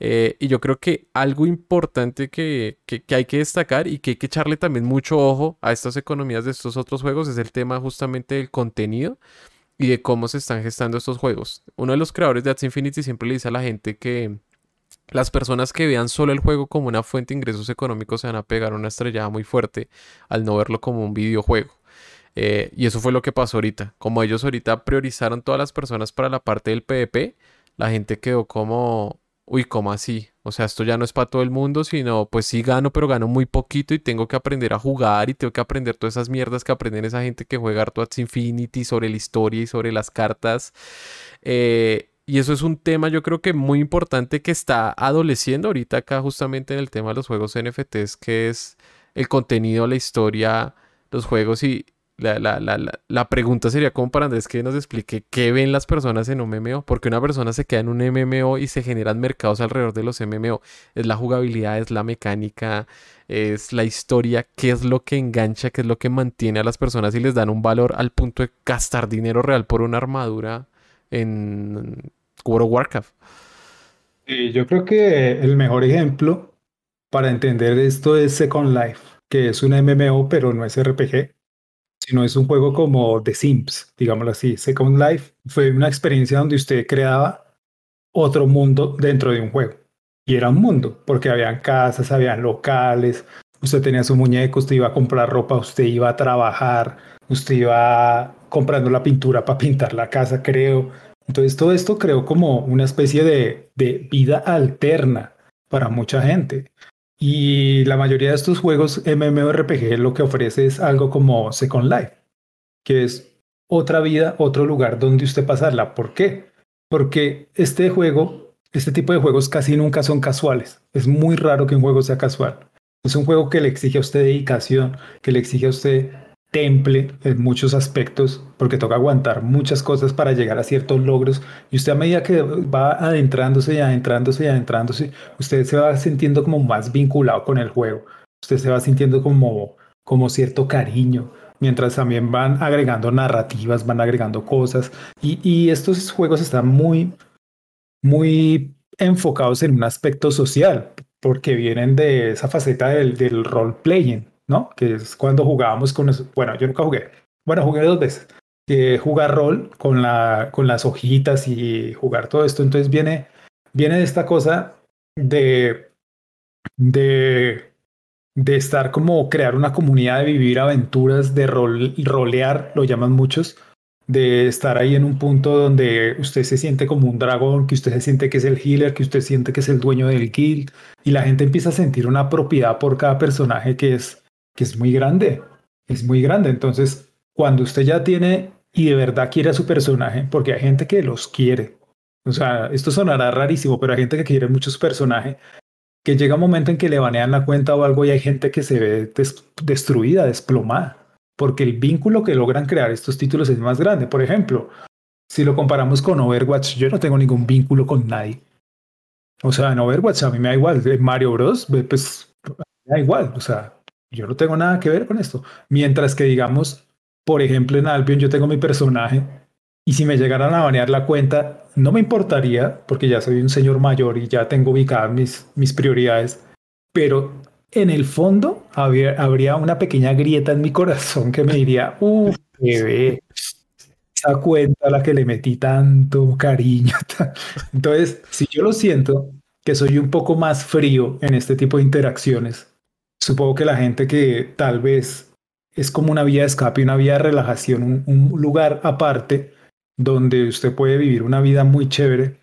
Eh, y yo creo que algo importante que, que, hay que destacar y que hay que echarle también mucho ojo a estas economías de estos otros juegos es el tema justamente del contenido y de cómo se están gestando estos juegos. Uno de los creadores de Ads Infinity siempre le dice a la gente que las personas que vean solo el juego como una fuente de ingresos económicos se van a pegar una estrellada muy fuerte al no verlo como un videojuego. Eh, y eso fue lo que pasó ahorita. Como ellos ahorita priorizaron todas las personas para la parte del PvP, la gente quedó como, uy, ¿cómo así? O sea, esto ya no es para todo el mundo, sino pues sí gano, pero gano muy poquito y tengo que aprender a jugar y tengo que aprender todas esas mierdas que aprenden esa gente que juega Arto Infinity sobre la historia y sobre las cartas. Eh, y eso es un tema yo creo que muy importante que está adoleciendo ahorita acá justamente en el tema de los juegos NFTs, que es el contenido, la historia, los juegos y, la, la, la, la, pregunta sería como para Andrés que nos explique qué ven las personas en un MMO, porque una persona se queda en un MMO y se generan mercados alrededor de los MMO. Es la jugabilidad, es la mecánica, es la historia, qué es lo que engancha, qué es lo que mantiene a las personas y les dan un valor al punto de gastar dinero real por una armadura en World of Warcraft. Yo creo que el mejor ejemplo para entender esto es Second Life, que es un MMO pero no es RPG sino es un juego como The Sims, digámoslo así. Second Life fue una experiencia donde usted creaba otro mundo dentro de un juego. Y era un mundo, porque habían casas, habían locales, usted tenía su muñeco, usted iba a comprar ropa, usted iba a trabajar, usted iba comprando la pintura para pintar la casa, creo. Entonces todo esto creó como una especie de, de vida alterna para mucha gente. Y la mayoría de estos juegos MMORPG lo que ofrece es algo como Second Life, que es otra vida, otro lugar donde usted pasarla. ¿Por qué? Porque este juego, este tipo de juegos casi nunca son casuales. Es muy raro que un juego sea casual. Es un juego que le exige a usted dedicación, que le exige a usted temple en muchos aspectos, porque toca aguantar muchas cosas para llegar a ciertos logros. Y usted a medida que va adentrándose y adentrándose y adentrándose, usted se va sintiendo como más vinculado con el juego. Usted se va sintiendo como, como cierto cariño, mientras también van agregando narrativas, van agregando cosas. Y, y estos juegos están muy, muy enfocados en un aspecto social, porque vienen de esa faceta del, del role-playing ¿no? Que es cuando jugábamos con... Bueno, yo nunca jugué. Bueno, jugué dos veces. Jugar rol con, la, con las hojitas y jugar todo esto. Entonces viene, viene esta cosa de, de, de estar como crear una comunidad, de vivir aventuras, de rol, rolear, lo llaman muchos, de estar ahí en un punto donde usted se siente como un dragón, que usted se siente que es el healer, que usted siente que es el dueño del guild, y la gente empieza a sentir una propiedad por cada personaje que es que es muy grande, es muy grande. Entonces, cuando usted ya tiene y de verdad quiere a su personaje, porque hay gente que los quiere, o sea, esto sonará rarísimo, pero hay gente que quiere muchos personajes, que llega un momento en que le banean la cuenta o algo y hay gente que se ve destruida, desplomada, porque el vínculo que logran crear estos títulos es más grande. Por ejemplo, si lo comparamos con Overwatch, yo no tengo ningún vínculo con nadie. O sea, en Overwatch a mí me da igual. Mario Bros, pues me da igual. O sea, yo no tengo nada que ver con esto. Mientras que digamos, por ejemplo, en Albion yo tengo mi personaje y si me llegaran a banear la cuenta, no me importaría porque ya soy un señor mayor y ya tengo ubicadas mis, mis prioridades. Pero en el fondo, habría una pequeña grieta en mi corazón que me diría, uff, bebé, esa cuenta a la que le metí tanto cariño. <laughs> Entonces, si yo lo siento, que soy un poco más frío en este tipo de interacciones, supongo que la gente que tal vez es como una vía de escape, una vía de relajación, un, lugar aparte donde usted puede vivir una vida muy chévere,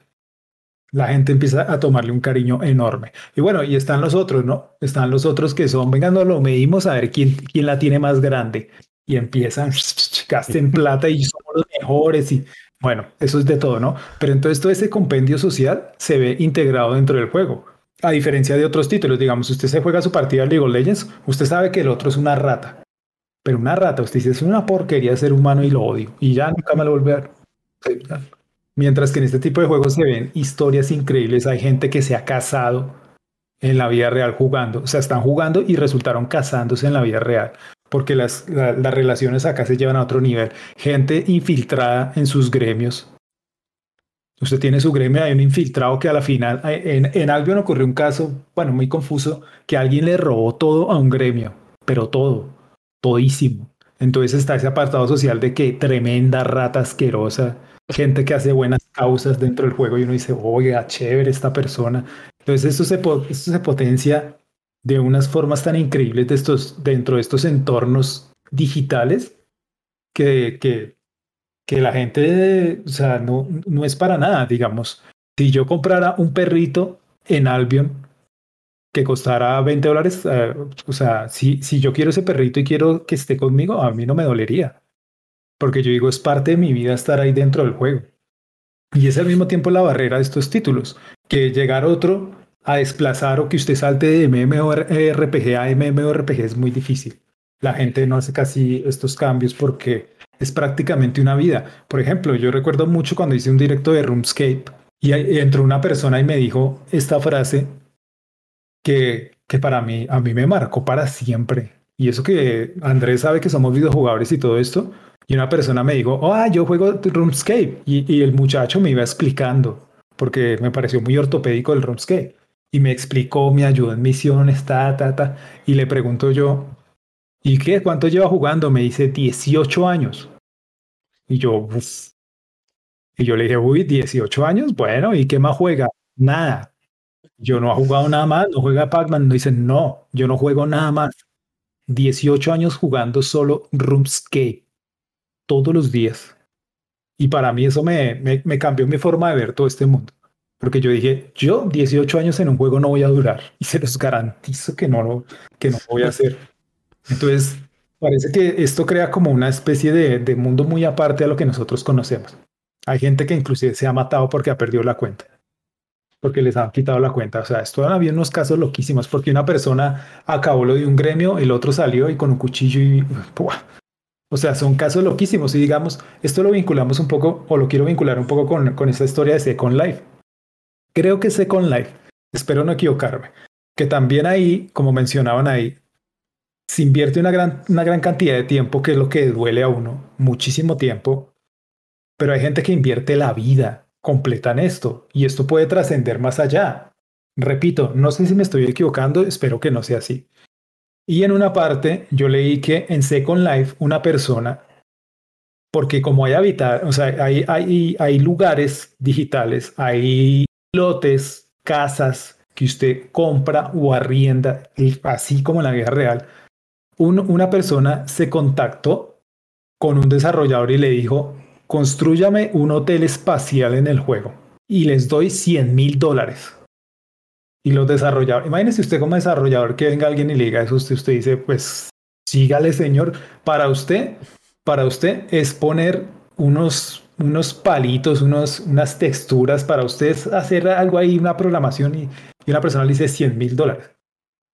la gente empieza a tomarle un cariño enorme. Y bueno, y están los otros, ¿no? Están los otros que son, venga, no lo medimos a ver quién, quién la tiene más grande. Y empiezan, <laughs> gasten plata y somos los mejores. Y bueno, eso es de todo, ¿no? Pero entonces todo ese compendio social se ve integrado dentro del juego. A diferencia de otros títulos, digamos, usted se juega su partida de League of Legends, usted sabe que el otro es una rata. Pero una rata, usted dice, es una porquería ser humano y lo odio. Y ya nunca me lo vuelve a ver. Mientras que en este tipo de juegos se ven historias increíbles, hay gente que se ha casado en la vida real jugando, o sea, están jugando y resultaron casándose en la vida real, porque las, las relaciones acá se llevan a otro nivel. Gente infiltrada en sus gremios. Usted tiene su gremio, hay un infiltrado que a la final, en, en Albion ocurrió un caso, bueno, muy confuso, que alguien le robó todo a un gremio, pero todo, todísimo. Entonces está ese apartado social de que tremenda rata asquerosa gente que hace buenas causas dentro del juego y uno dice, oiga, chévere esta persona. Entonces esto se, esto se potencia de unas formas tan increíbles de estos, dentro de estos entornos digitales que, que, que la gente, o sea, no, no es para nada, digamos. Si yo comprara un perrito en Albion que costara 20 dólares, eh, o sea, si, si yo quiero ese perrito y quiero que esté conmigo, a mí no me dolería porque yo digo, es parte de mi vida estar ahí dentro del juego. Y es al mismo tiempo la barrera de estos títulos, que llegar otro a desplazar o que usted salte de MMORPG a MMORPG es muy difícil. La gente no hace casi estos cambios porque es prácticamente una vida. Por ejemplo, yo recuerdo mucho cuando hice un directo de RoomScape y entró una persona y me dijo esta frase que, que para mí, a mí me marcó para siempre. Y eso que Andrés sabe que somos videojugadores y todo esto, y una persona me dijo, oh, yo juego RuneScape. Y, y el muchacho me iba explicando, porque me pareció muy ortopédico el RuneScape. Y me explicó, me ayudó en misiones, ta, ta, ta. Y le pregunto yo, ¿y qué? ¿Cuánto lleva jugando? Me dice 18 años. Y yo, Y yo le dije, uy, 18 años, bueno, ¿y qué más juega? Nada. Yo no he jugado nada más, no juega Pac-Man. No dice, no, yo no juego nada más. 18 años jugando solo RuneScape todos los días. Y para mí eso me, me, cambió mi forma de ver todo este mundo. Porque yo dije, yo 18 años en un juego no voy a durar. Y se los garantizo que no lo, que no voy a hacer. Entonces, parece que esto crea como una especie de, mundo muy aparte a lo que nosotros conocemos. Hay gente que inclusive se ha matado porque ha perdido la cuenta porque les han quitado la cuenta. O sea, esto había unos casos loquísimos, porque una persona acabó lo de un gremio, el otro salió y con un cuchillo y o sea, son casos loquísimos y digamos, esto lo vinculamos un poco, o lo quiero vincular un poco con, con esta historia de Second Life. Creo que Second Life, espero no equivocarme, que también ahí, como mencionaban ahí, se invierte una gran, una gran cantidad de tiempo, que es lo que duele a uno, muchísimo tiempo, pero hay gente que invierte la vida completa en esto y esto puede trascender más allá. Repito, no sé si me estoy equivocando, espero que no sea así. Y en una parte yo leí que en Second Life una persona, porque como hay habitar, o sea, hay, hay, hay lugares digitales, hay lotes, casas que usted compra o arrienda, así como en la vida real, una persona se contactó con un desarrollador y le dijo, construyame un hotel espacial en el juego y les doy 100 mil dólares. Y los desarrolladores, imagínese usted como desarrollador que venga alguien y le diga eso, usted, usted dice, pues sígale señor, para usted, para usted es poner unos, unos palitos, unos, unas texturas para usted hacer algo ahí, una programación y, y una persona le dice 100 mil dólares.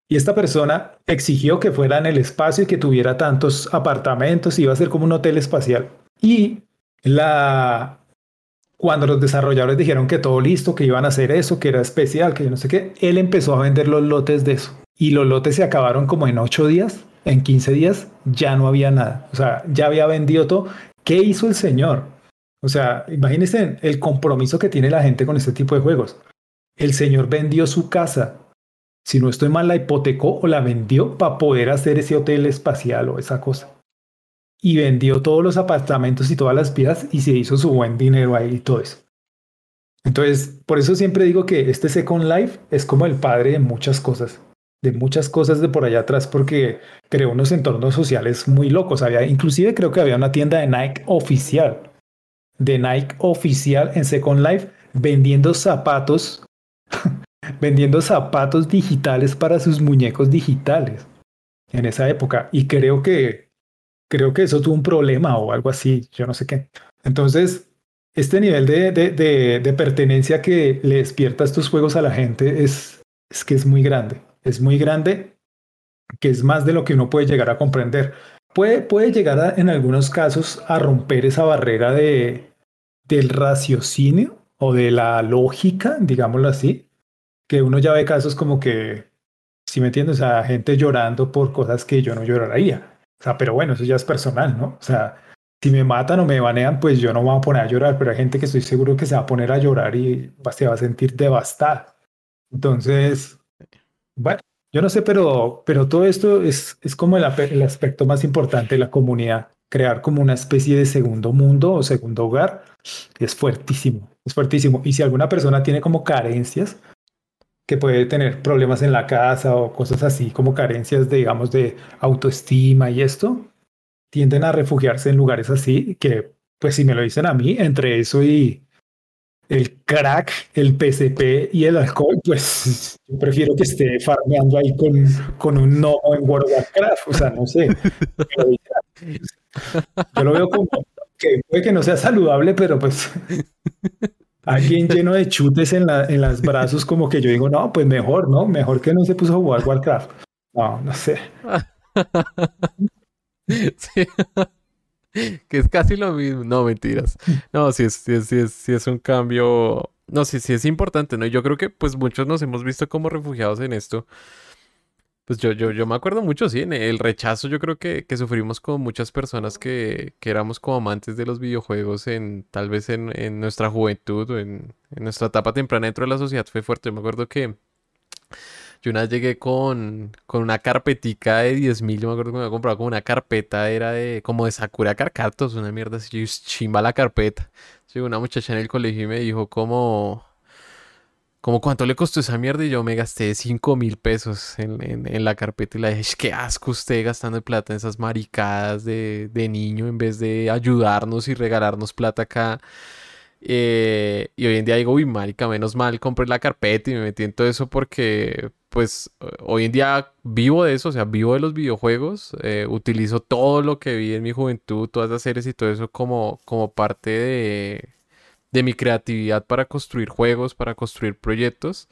Y esta persona exigió que fuera en el espacio y que tuviera tantos apartamentos, iba a ser como un hotel espacial. Y la, cuando los desarrolladores dijeron que todo listo, que iban a hacer eso, que era especial, que yo no sé qué, él empezó a vender los lotes de eso. Y los lotes se acabaron como en ocho días, en 15 días, ya no había nada. O sea, ya había vendido todo. ¿Qué hizo el señor? O sea, imagínense el compromiso que tiene la gente con este tipo de juegos. El señor vendió su casa, si no estoy mal, la hipotecó o la vendió para poder hacer ese hotel espacial o esa cosa. Y vendió todos los apartamentos y todas las piezas y se hizo su buen dinero ahí y todo eso. Entonces, por eso siempre digo que este Second Life es como el padre de muchas cosas, de muchas cosas de por allá atrás, porque creó unos entornos sociales muy locos. Había, inclusive creo que había una tienda de Nike oficial, de Nike oficial en Second Life, vendiendo zapatos, vendiendo zapatos digitales para sus muñecos digitales en esa época. Y creo que, creo que eso tuvo un problema o algo así, yo no sé qué. Entonces, este nivel de, de, de, pertenencia que le despierta estos juegos a la gente es, es que es muy grande. Es muy grande, que es más de lo que uno puede llegar a comprender. Puede, puede llegar en algunos casos a romper esa barrera de, del raciocinio o de la lógica, digámoslo así, que uno ya ve casos como que, si me entiendes, a gente llorando por cosas que yo no lloraría. O sea, pero bueno, eso ya es personal, ¿no? O sea, si me matan o me banean, pues yo no me voy a poner a llorar, pero hay gente que estoy seguro que se va a poner a llorar y se va a sentir devastada. Entonces, bueno, yo no sé, pero, pero todo esto es, es como el, el aspecto más importante de la comunidad. Crear como una especie de segundo mundo o segundo hogar es fuertísimo, es fuertísimo. Y si alguna persona tiene como carencias, que puede tener problemas en la casa o cosas así, como carencias, de, digamos, de autoestima y esto, tienden a refugiarse en lugares así, que pues si me lo dicen a mí, entre eso y el crack, el PCP y el alcohol, pues yo prefiero que esté farmeando ahí con, con un no en World of Warcraft, o sea, no sé. <laughs> Yo lo veo como que puede que no sea saludable, pero pues <laughs> alguien lleno de chutes en, la, en los brazos, como que yo digo, no, pues mejor, ¿no? Mejor que no se puso a jugar Warcraft. No, no sé. <laughs> Sí. que es casi lo mismo. No, mentiras. No, sí es, sí es, sí es, sí es un cambio. No, sí, sí es importante, ¿no? Yo creo que pues muchos nos hemos visto como refugiados en esto. Pues yo, yo, yo me acuerdo mucho, sí, en el rechazo yo creo que, que sufrimos con muchas personas que, que, éramos como amantes de los videojuegos en tal vez en, en nuestra juventud o en, en, nuestra etapa temprana dentro de la sociedad fue fuerte. Yo me acuerdo que yo una vez llegué con, con una carpetica de 10 mil, yo me acuerdo que me había comprado como una carpeta, era de como de Sakura Carcatos, una mierda así, chimba la carpeta. Llegó una muchacha en el colegio y me dijo como, como cuánto le costó esa mierda y yo me gasté 5 mil pesos en, en, la carpeta y la dije, qué asco usted gastando plata en esas maricadas de, de niño en vez de ayudarnos y regalarnos plata acá. Eh, y hoy en día digo, uy, marica, menos mal compré la carpeta y me metí en todo eso porque, pues, hoy en día vivo de eso, o sea, vivo de los videojuegos, eh, utilizo todo lo que vi en mi juventud, todas las series y todo eso como, como parte de, de mi creatividad para construir juegos, para construir proyectos.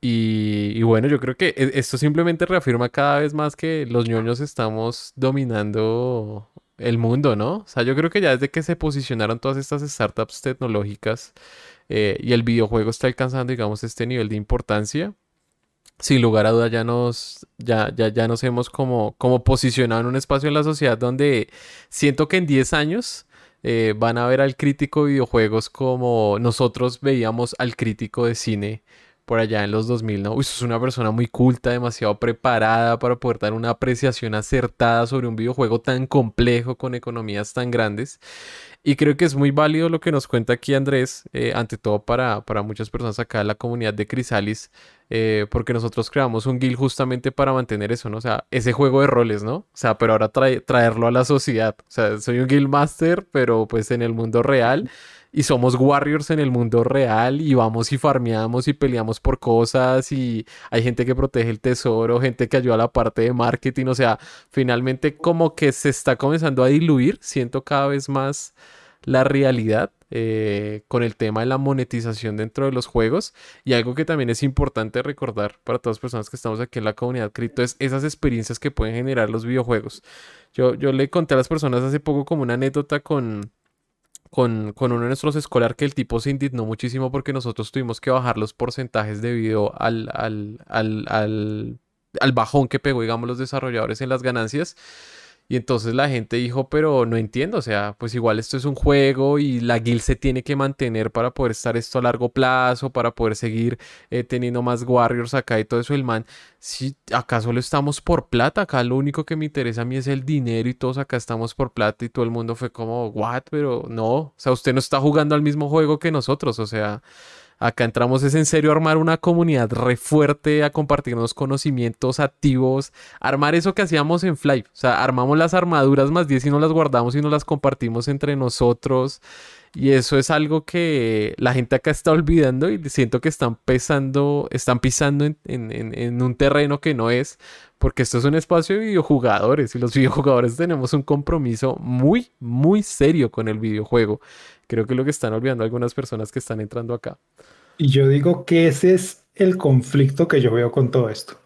Y, bueno, yo creo que e, esto simplemente reafirma cada vez más que los ñoños estamos dominando el mundo, ¿no? O sea, yo creo que ya desde que se posicionaron todas estas startups tecnológicas eh, y el videojuego está alcanzando, digamos, este nivel de importancia, sin lugar a duda ya nos, ya, ya, ya nos hemos como, como posicionado en un espacio en la sociedad donde siento que en 10 años eh, van a ver al crítico de videojuegos como nosotros veíamos al crítico de cine por allá en los 2000, ¿no? Uy, es una persona muy culta, demasiado preparada para poder dar una apreciación acertada sobre un videojuego tan complejo con economías tan grandes. Y creo que es muy válido lo que nos cuenta aquí Andrés, eh, ante todo para, para, muchas personas acá en la comunidad de Crisalis, eh, porque nosotros creamos un guild justamente para mantener eso, ¿no? O sea, ese juego de roles, ¿no? O sea, pero ahora traerlo a la sociedad. O sea, soy un guild master, pero pues en el mundo real y somos warriors en el mundo real y vamos y farmeamos y peleamos por cosas y hay gente que protege el tesoro, gente que ayuda a la parte de marketing, o sea, finalmente como que se está comenzando a diluir, siento cada vez más la realidad eh, con el tema de la monetización dentro de los juegos y algo que también es importante recordar para todas las personas que estamos aquí en la comunidad cripto es esas experiencias que pueden generar los videojuegos. Yo, yo le conté a las personas hace poco como una anécdota con con, uno de nuestros escolar que el tipo se indignó muchísimo porque nosotros tuvimos que bajar los porcentajes debido al, al bajón que pegó, digamos, los desarrolladores en las ganancias. Y entonces la gente dijo, pero no entiendo, o sea, pues igual esto es un juego y la guild se tiene que mantener para poder estar esto a largo plazo, para poder seguir eh, teniendo más warriors acá y todo eso. El man, si acá solo estamos por plata, acá lo único que me interesa a mí es el dinero y todos acá estamos por plata y todo el mundo fue como, what, pero no, o sea, usted no está jugando al mismo juego que nosotros, o sea... Acá entramos es en serio armar una comunidad re fuerte, a compartirnos conocimientos activos, armar eso que hacíamos en Fly. O sea, armamos las armaduras más 10 y no las guardamos y no las compartimos entre nosotros. Y eso es algo que la gente acá está olvidando y siento que están pisando, están pisando en, en, un terreno que no es, porque esto es un espacio de videojugadores y los <laughs> videojugadores tenemos un compromiso muy, muy serio con el videojuego. Creo que es lo que están olvidando algunas personas que están entrando acá. Y yo digo que ese es el conflicto que yo veo con todo esto.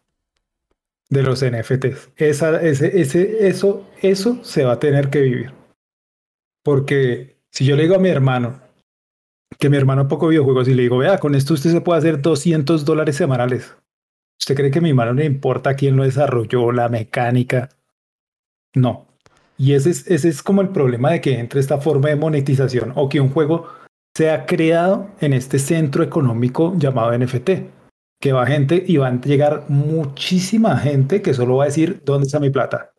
De los NFTs. Esa, ese, ese, eso, eso se va a tener que vivir. Porque si yo le digo a mi hermano, que mi hermano poco videojuegos, y le digo, vea, con esto usted se puede hacer 200 dólares semanales. ¿Usted cree que a mi hermano le importa quién lo desarrolló, la mecánica? No. Y ese es, ese es como el problema de que entre esta forma de monetización o que un juego sea creado en este centro económico llamado NFT. Que va gente y va a llegar muchísima gente que solo va a decir, ¿dónde está mi plata?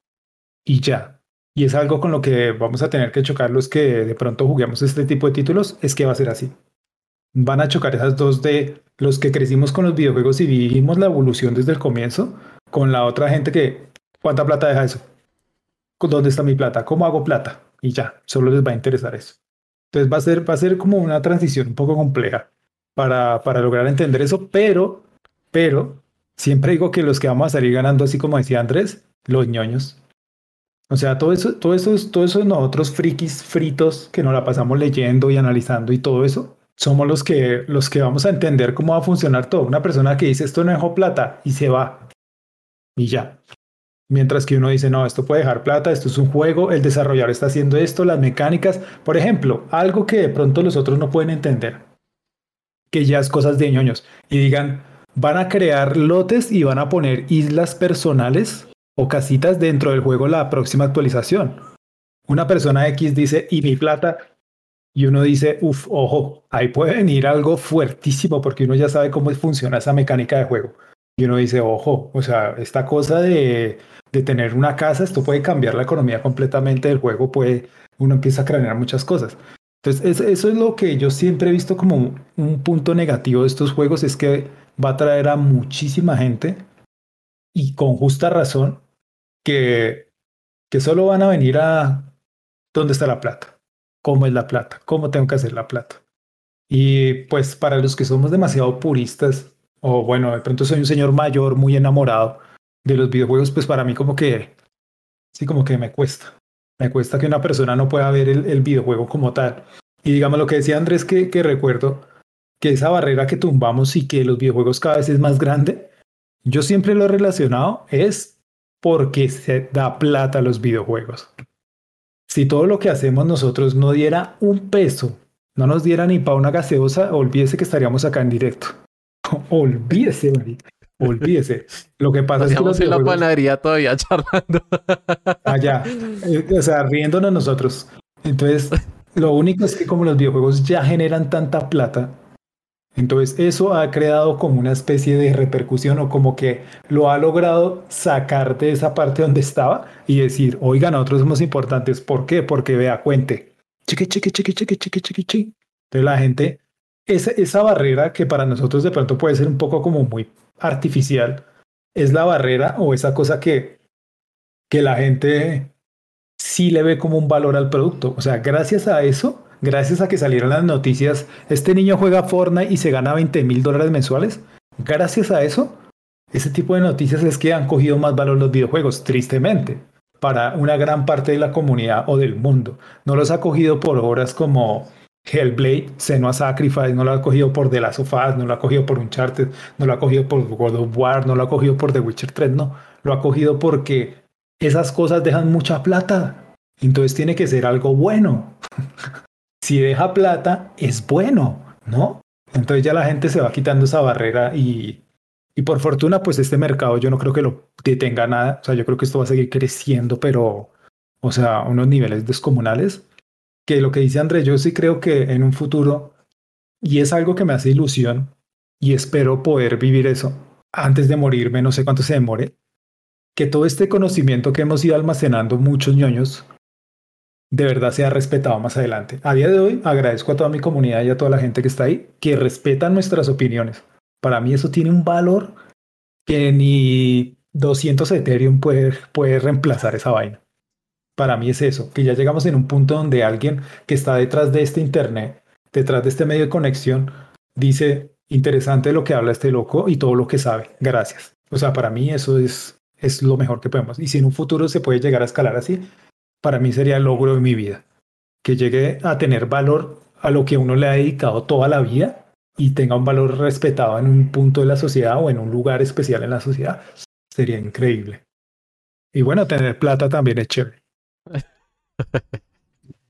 Y ya. Y es algo con lo que vamos a tener que chocar los que de pronto juguemos este tipo de títulos, es que va a ser así. Van a chocar esas dos de los que crecimos con los videojuegos y vivimos la evolución desde el comienzo, con la otra gente que, ¿cuánta plata deja eso? ¿dónde está mi plata? ¿Cómo hago plata? Y ya, solo les va a interesar eso. Entonces va a ser, va a ser como una transición un poco compleja para, para lograr entender eso, pero, pero, siempre digo que los que vamos a salir ganando, así como decía Andrés, los ñoños. O sea, todo eso, todo eso, todo eso nosotros frikis fritos que nos la pasamos leyendo y analizando y todo eso, somos los que, los que vamos a entender cómo va a funcionar todo. Una persona que dice esto no dejó plata y se va y ya. Mientras que uno dice, no, esto puede dejar plata, esto es un juego, el desarrollador está haciendo esto, las mecánicas. Por ejemplo, algo que de pronto los otros no pueden entender, que ya es cosas de ñoños, y digan, van a crear lotes y van a poner islas personales o casitas dentro del juego la próxima actualización. Una persona X dice, y mi plata, y uno dice, uff, ojo, ahí puede venir algo fuertísimo porque uno ya sabe cómo funciona esa mecánica de juego. Y uno dice, ojo, o sea, esta cosa de de tener una casa, esto puede cambiar la economía completamente del juego, puede, uno empieza a cranear muchas cosas. Entonces, eso es lo que yo siempre he visto como un punto negativo de estos juegos, es que va a traer a muchísima gente y con justa razón que, que solo van a venir a dónde está la plata, cómo es la plata, cómo tengo que hacer la plata. Y pues para los que somos demasiado puristas, o bueno, de pronto soy un señor mayor muy enamorado, de los videojuegos, pues para mí como que, sí, como que me cuesta. Me cuesta que una persona no pueda ver el, videojuego como tal. Y digamos lo que decía Andrés, que, que recuerdo que esa barrera que tumbamos y que los videojuegos cada vez es más grande, yo siempre lo he relacionado es porque se da plata a los videojuegos. Si todo lo que hacemos nosotros no diera un peso, no nos diera ni para una gaseosa, olvídese que estaríamos acá en directo. <laughs> olvídese, marica. Olvídese. Lo que pasa es que los en la panadería todavía charlando. Allá. Eh, o sea, riéndonos nosotros. Entonces, lo único es que como los videojuegos ya generan tanta plata, entonces eso ha creado como una especie de repercusión o como que lo ha logrado sacar de esa parte donde estaba y decir, oigan, nosotros somos importantes. ¿Por qué? Porque vea, cuente. Chiqui, chiqui, chiqui, chiqui, chiqui, chiqui, chiqui. Entonces la gente, esa, esa barrera que para nosotros de pronto puede ser un poco como muy artificial es la barrera o esa cosa que, que la gente sí le ve como un valor al producto. O sea, gracias a eso, gracias a que salieron las noticias, este niño juega Fortnite y se gana 20 mil dólares mensuales. Gracias a eso, ese tipo de noticias es que han cogido más valor los videojuegos, tristemente, para una gran parte de la comunidad o del mundo. No los ha cogido por horas como Hellblade, Senua Sacrifice, no lo ha cogido por The Last of Us, no lo ha cogido por Uncharted, no lo ha cogido por God of War, no lo ha cogido por The Witcher 3, no. Lo ha cogido porque esas cosas dejan mucha plata. Entonces tiene que ser algo bueno. <laughs> si deja plata, es bueno, ¿no? Entonces ya la gente se va quitando esa barrera y, y por fortuna, pues este mercado yo no creo que lo detenga nada. O sea, yo creo que esto va a seguir creciendo, pero o sea, unos niveles descomunales, que lo que dice Andrés, yo sí creo que en un futuro, y es algo que me hace ilusión, y espero poder vivir eso antes de morirme, no sé cuánto se demore, que todo este conocimiento que hemos ido almacenando muchos ñoños, de verdad sea respetado más adelante. A día de hoy agradezco a toda mi comunidad y a toda la gente que está ahí que respetan nuestras opiniones. Para mí eso tiene un valor que ni 200 Ethereum puede, puede reemplazar esa vaina. Para mí es eso, que ya llegamos en un punto donde alguien que está detrás de este Internet, detrás de este medio de conexión, dice, interesante lo que habla este loco y todo lo que sabe. Gracias. O sea, para mí eso es, es lo mejor que podemos. Y si en un futuro se puede llegar a escalar así, para mí sería el logro de mi vida. Que llegue a tener valor a lo que uno le ha dedicado toda la vida y tenga un valor respetado en un punto de la sociedad o en un lugar especial en la sociedad, sería increíble. Y bueno, tener plata también es chévere. <laughs>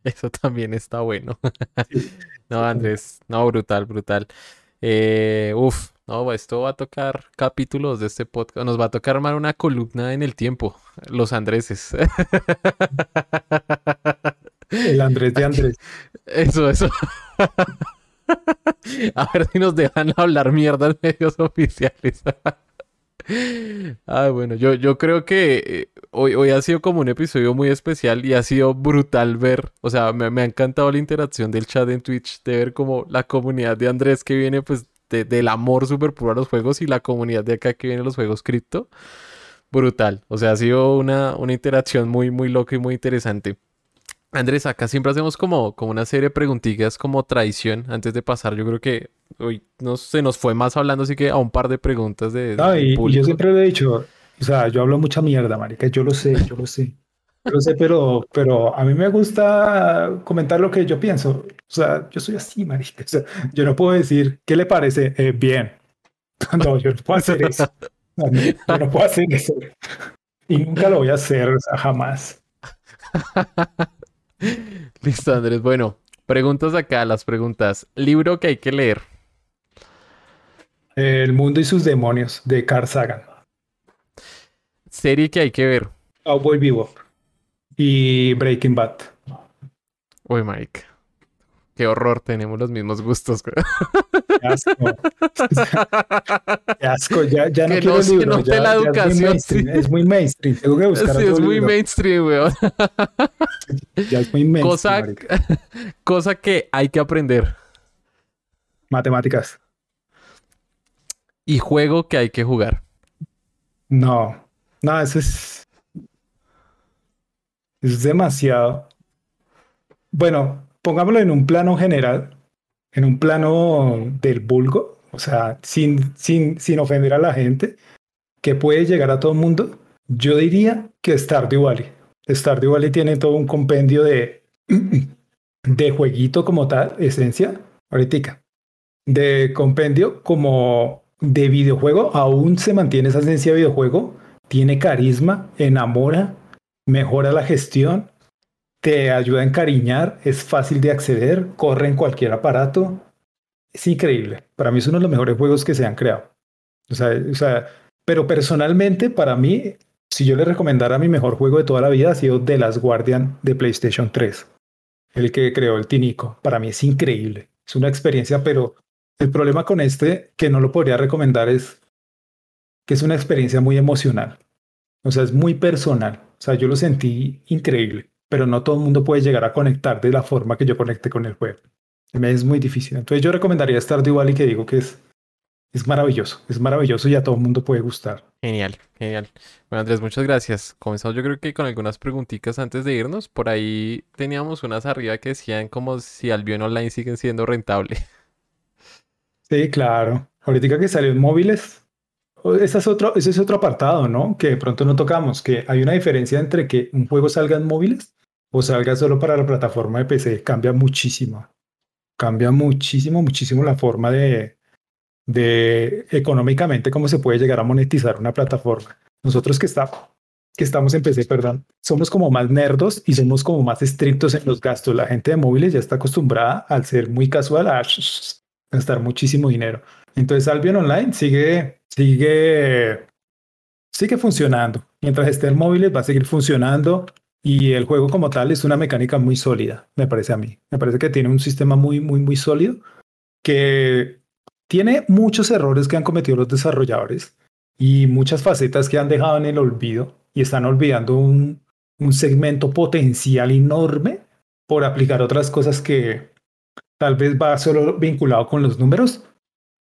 Eso también está bueno. <laughs> no, Andrés, no, brutal, brutal. Eh, uf, no, esto va a tocar capítulos de este podcast. Nos va a tocar armar una columna en el tiempo. Los Andreses. <laughs> El Andrés de Andrés. <laughs> Eso, eso. <laughs> A ver si nos dejan hablar mierda en medios oficiales. Ah, bueno, yo, yo creo que eh, hoy, hoy ha sido como un episodio muy especial y ha sido brutal ver, o sea, me, me ha encantado la interacción del chat en Twitch, de ver como la comunidad de Andrés que viene pues del amor súper puro a los juegos y la comunidad de acá que viene los juegos cripto. Brutal, o sea, ha sido una, una interacción muy, muy loca y muy interesante. Andrés, acá siempre hacemos como, como una serie de preguntitas como tradición antes de pasar. Yo creo que hoy no, se nos fue más hablando, así que a un par de preguntas de. No, y, yo siempre lo he dicho, o sea, yo hablo mucha mierda, marica, yo lo sé, yo lo sé. Lo sé, pero, pero a mí me gusta comentar lo que yo pienso. O sea, yo soy así, marica. <laughs> O sea, yo no puedo decir, ¿qué le parece? Eh, bien. <laughs> No, yo no puedo hacer eso. yo no puedo hacer eso. Y nunca lo voy a hacer, o sea, jamás. <laughs> Listo, Andrés. Bueno, preguntas acá, las preguntas. Libro que hay que leer. El mundo y sus demonios, de Carl Sagan. Serie que hay que ver. Cowboy Vivo. Y Breaking Bad. Uy, Mike. Qué horror, tenemos los mismos gustos. Qué asco. Qué asco. Ya, ya no quiero el libro. Ya, la educación, es, muy mainstream. Tengo que buscar sí, es muy mainstream, weón. ya es muy mainstream. Cosa, <laughs> cosa que hay que aprender. Matemáticas. Y juego que hay que jugar. No. No, eso es. Es demasiado. Bueno, pongámoslo en un plano general, en un plano del vulgo, o sea, sin, sin, sin ofender a la gente, que puede llegar a todo el mundo, yo diría que Stardew Valley. Stardew Valley tiene todo un compendio de, <clears throat> de jueguito como tal, esencia, ahorita, de compendio como de videojuego, aún se mantiene esa esencia de videojuego, tiene carisma, enamora, mejora la gestión, te ayuda a encariñar, es fácil de acceder, corre en cualquier aparato. Es increíble. Para mí es uno de los mejores juegos que se han creado. O sea, o sea, pero personalmente, para mí, si yo le recomendara mi mejor juego de toda la vida, ha sido The Last Guardian de PlayStation 3. El que creó el Tinico. Para mí es increíble. Es una experiencia, pero el problema con este, que no lo podría recomendar, es que es una experiencia muy emocional. O sea, es muy personal. O sea, yo lo sentí increíble pero no todo el mundo puede llegar a conectar de la forma que yo conecte con el juego. Es muy difícil. Entonces yo recomendaría estar de igual y que digo que es, es maravilloso, es maravilloso y a todo el mundo puede gustar. Genial, genial. Bueno Andrés, muchas gracias. Comenzamos yo creo que con algunas preguntitas antes de irnos. Por ahí teníamos unas arriba que decían como si Albion Online siguen siendo rentable. Sí, claro. Ahorita que salió en móviles, ese es, otro, ese es otro apartado, ¿no? Que de pronto no tocamos, que hay una diferencia entre que un juego salga en móviles o salga solo para la plataforma de PC, cambia muchísimo. Cambia muchísimo, muchísimo la forma de, de económicamente cómo se puede llegar a monetizar una plataforma. Nosotros que, está, que estamos en PC, perdón, somos como más nerdos y somos como más estrictos en los gastos. La gente de móviles ya está acostumbrada al ser muy casual a gastar muchísimo dinero. Entonces Albion Online sigue, sigue, sigue funcionando. Mientras esté en móviles va a seguir funcionando Y el juego como tal es una mecánica muy sólida, me parece a mí. Me parece que tiene un sistema muy, muy, muy sólido que tiene muchos errores que han cometido los desarrolladores y muchas facetas que han dejado en el olvido y están olvidando un, un segmento potencial enorme por aplicar otras cosas que tal vez va solo vinculado con los números,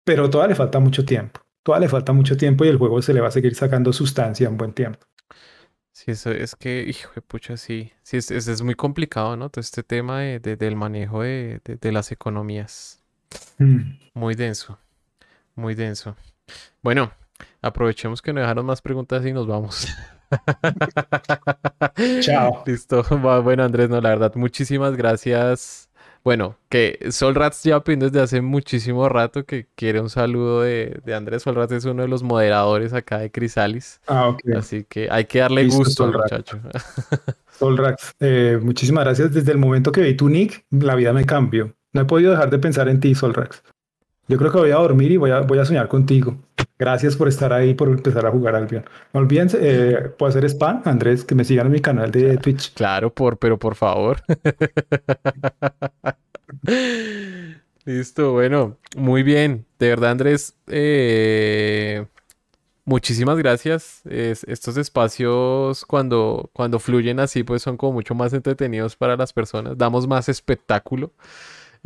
pero todavía le falta mucho tiempo. Todavía le falta mucho tiempo y el juego se le va a seguir sacando sustancia en buen tiempo. Sí, eso es que, hijo de pucha, sí. Sí, es, es, muy complicado, ¿no? Todo este tema de, del manejo de, de, las economías. Mm. Muy denso. Muy denso. Bueno, aprovechemos que no dejaron más preguntas y nos vamos. <laughs> Chao. <laughs> Listo. Bueno, Andrés, no, la verdad, muchísimas gracias. Bueno, que Solrats ya pidiendo desde hace muchísimo rato que quiere un saludo de, de Andrés. Solrats es uno de los moderadores acá de Crisalis. Ah, ok. Así que hay que darle gusto al muchacho. <laughs> Solrats, eh, muchísimas gracias. Desde el momento que vi tu nick, la vida me cambió. No he podido dejar de pensar en ti, Solrax. Yo creo que voy a dormir y voy a, voy a soñar contigo. Gracias por estar ahí, por empezar a jugar al bien. No olviden, eh, puedo hacer spam, Andrés, que me sigan en mi canal de Twitch. Claro, por, pero por favor. <laughs> Listo, bueno, muy bien. De verdad, Andrés, eh, muchísimas gracias. estos espacios, cuando, cuando fluyen así, pues son como mucho más entretenidos para las personas. Damos más espectáculo.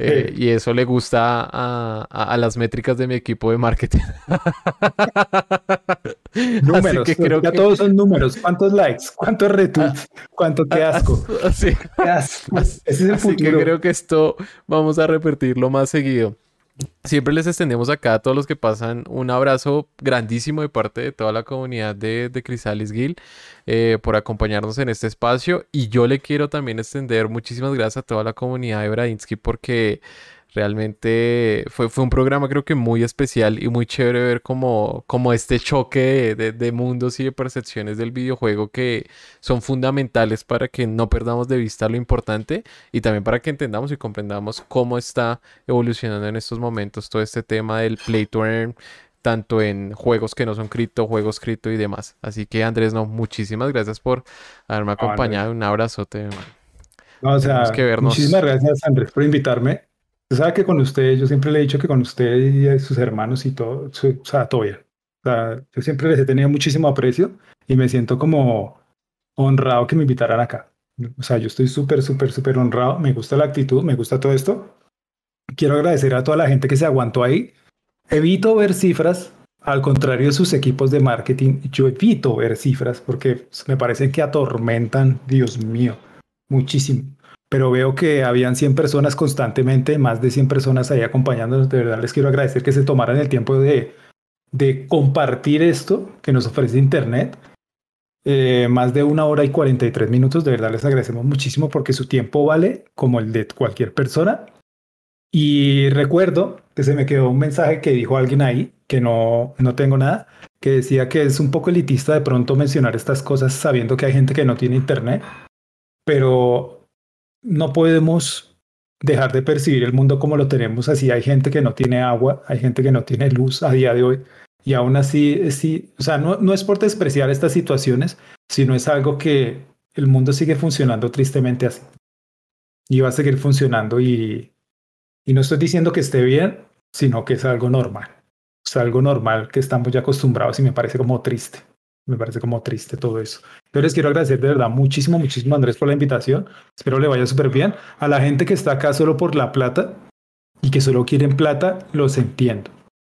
Eh, y eso le gusta a, las métricas de mi equipo de marketing. <laughs> números, ya todos son números. ¿Cuántos likes? ¿Cuántos retweets? ¿Cuánto qué <laughs> asco? Así, Ese es el así que creo que esto vamos a repetirlo más seguido. Siempre les extendemos acá a todos los que pasan un abrazo grandísimo de parte de toda la comunidad de, de Crisalis Guild eh, por acompañarnos en este espacio. Y yo le quiero también extender muchísimas gracias a toda la comunidad de Bradinsky porque Realmente fue, fue un programa creo que muy especial y muy chévere ver como, como este choque de, de, mundos y de percepciones del videojuego que son fundamentales para que no perdamos de vista lo importante y también para que entendamos y comprendamos cómo está evolucionando en estos momentos todo este tema del play to earn tanto en juegos que no son cripto, juegos cripto y demás. Así que Andrés, no, muchísimas gracias por haberme acompañado. Un abrazote. No, o sea, muchísimas gracias Andrés por invitarme. Sabe que con usted, yo siempre le he dicho que con usted y sus hermanos y todo, o sea, todo bien. O sea, yo siempre les he tenido muchísimo aprecio y me siento como honrado que me invitaran acá. O sea, yo estoy súper, súper, súper honrado. Me gusta la actitud, me gusta todo esto. Quiero agradecer a toda la gente que se aguantó ahí. Evito ver cifras, al contrario de sus equipos de marketing, yo evito ver cifras porque me parece que atormentan, Dios mío, muchísimo pero veo que habían 100 personas constantemente, más de 100 personas ahí acompañándonos. De verdad les quiero agradecer que se tomaran el tiempo de, de compartir esto que nos ofrece Internet. Eh, más de una hora y 43 minutos. De verdad les agradecemos muchísimo porque su tiempo vale como el de cualquier persona. Y recuerdo que se me quedó un mensaje que dijo alguien ahí, que no, no tengo nada, que decía que es un poco elitista de pronto mencionar estas cosas sabiendo que hay gente que no tiene internet, pero no podemos dejar de percibir el mundo como lo tenemos así. Hay gente que no tiene agua, hay gente que no tiene luz a día de hoy. Y aún así, sí, o sea, no, no es por despreciar estas situaciones, sino es algo que el mundo sigue funcionando tristemente así. Y va a seguir funcionando y, y no estoy diciendo que esté bien, sino que es algo normal. Es algo normal que estamos ya acostumbrados y me parece como triste. Me parece como triste todo eso. Yo les quiero agradecer de verdad muchísimo, muchísimo Andrés por la invitación. Espero le vaya súper bien. A la gente que está acá solo por la plata y que solo quieren plata, los entiendo.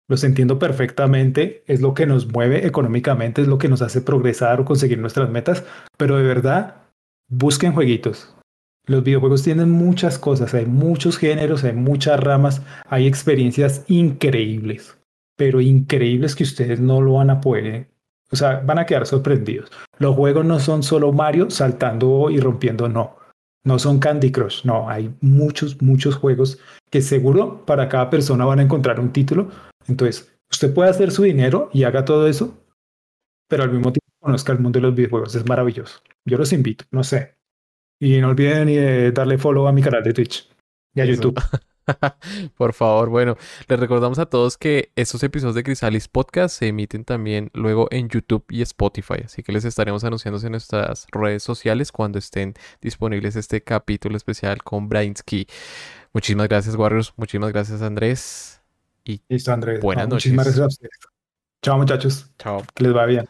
Los entiendo perfectamente. Es lo que nos mueve económicamente, es lo que nos hace progresar o conseguir nuestras metas. Pero de verdad, busquen jueguitos. Los videojuegos tienen muchas cosas, hay muchos géneros, hay muchas ramas, hay experiencias increíbles, pero increíbles que ustedes no lo van a poder o sea, van a quedar sorprendidos. Los juegos no son solo Mario saltando y rompiendo, no. No son Candy Crush, no. Hay muchos, muchos juegos que seguro para cada persona van a encontrar un título. Entonces, usted puede hacer su dinero y haga todo eso, pero al mismo tiempo conozca el mundo de los videojuegos. Es maravilloso. Yo los invito, no sé. Y no olviden darle follow a mi canal de Twitch y a YouTube. <laughs> <laughs> Por favor, bueno, les recordamos a todos que estos episodios de Crisalis Podcast se emiten también luego en YouTube y Spotify, así que les estaremos anunciando en nuestras redes sociales cuando estén disponibles este capítulo especial con Brainsky. Muchísimas gracias, Warriors, muchísimas gracias, Andrés. Y Listo, Andrés. Buenas noches. Muchísimas gracias a ustedes. Chao, muchachos. Chao. Que les va bien.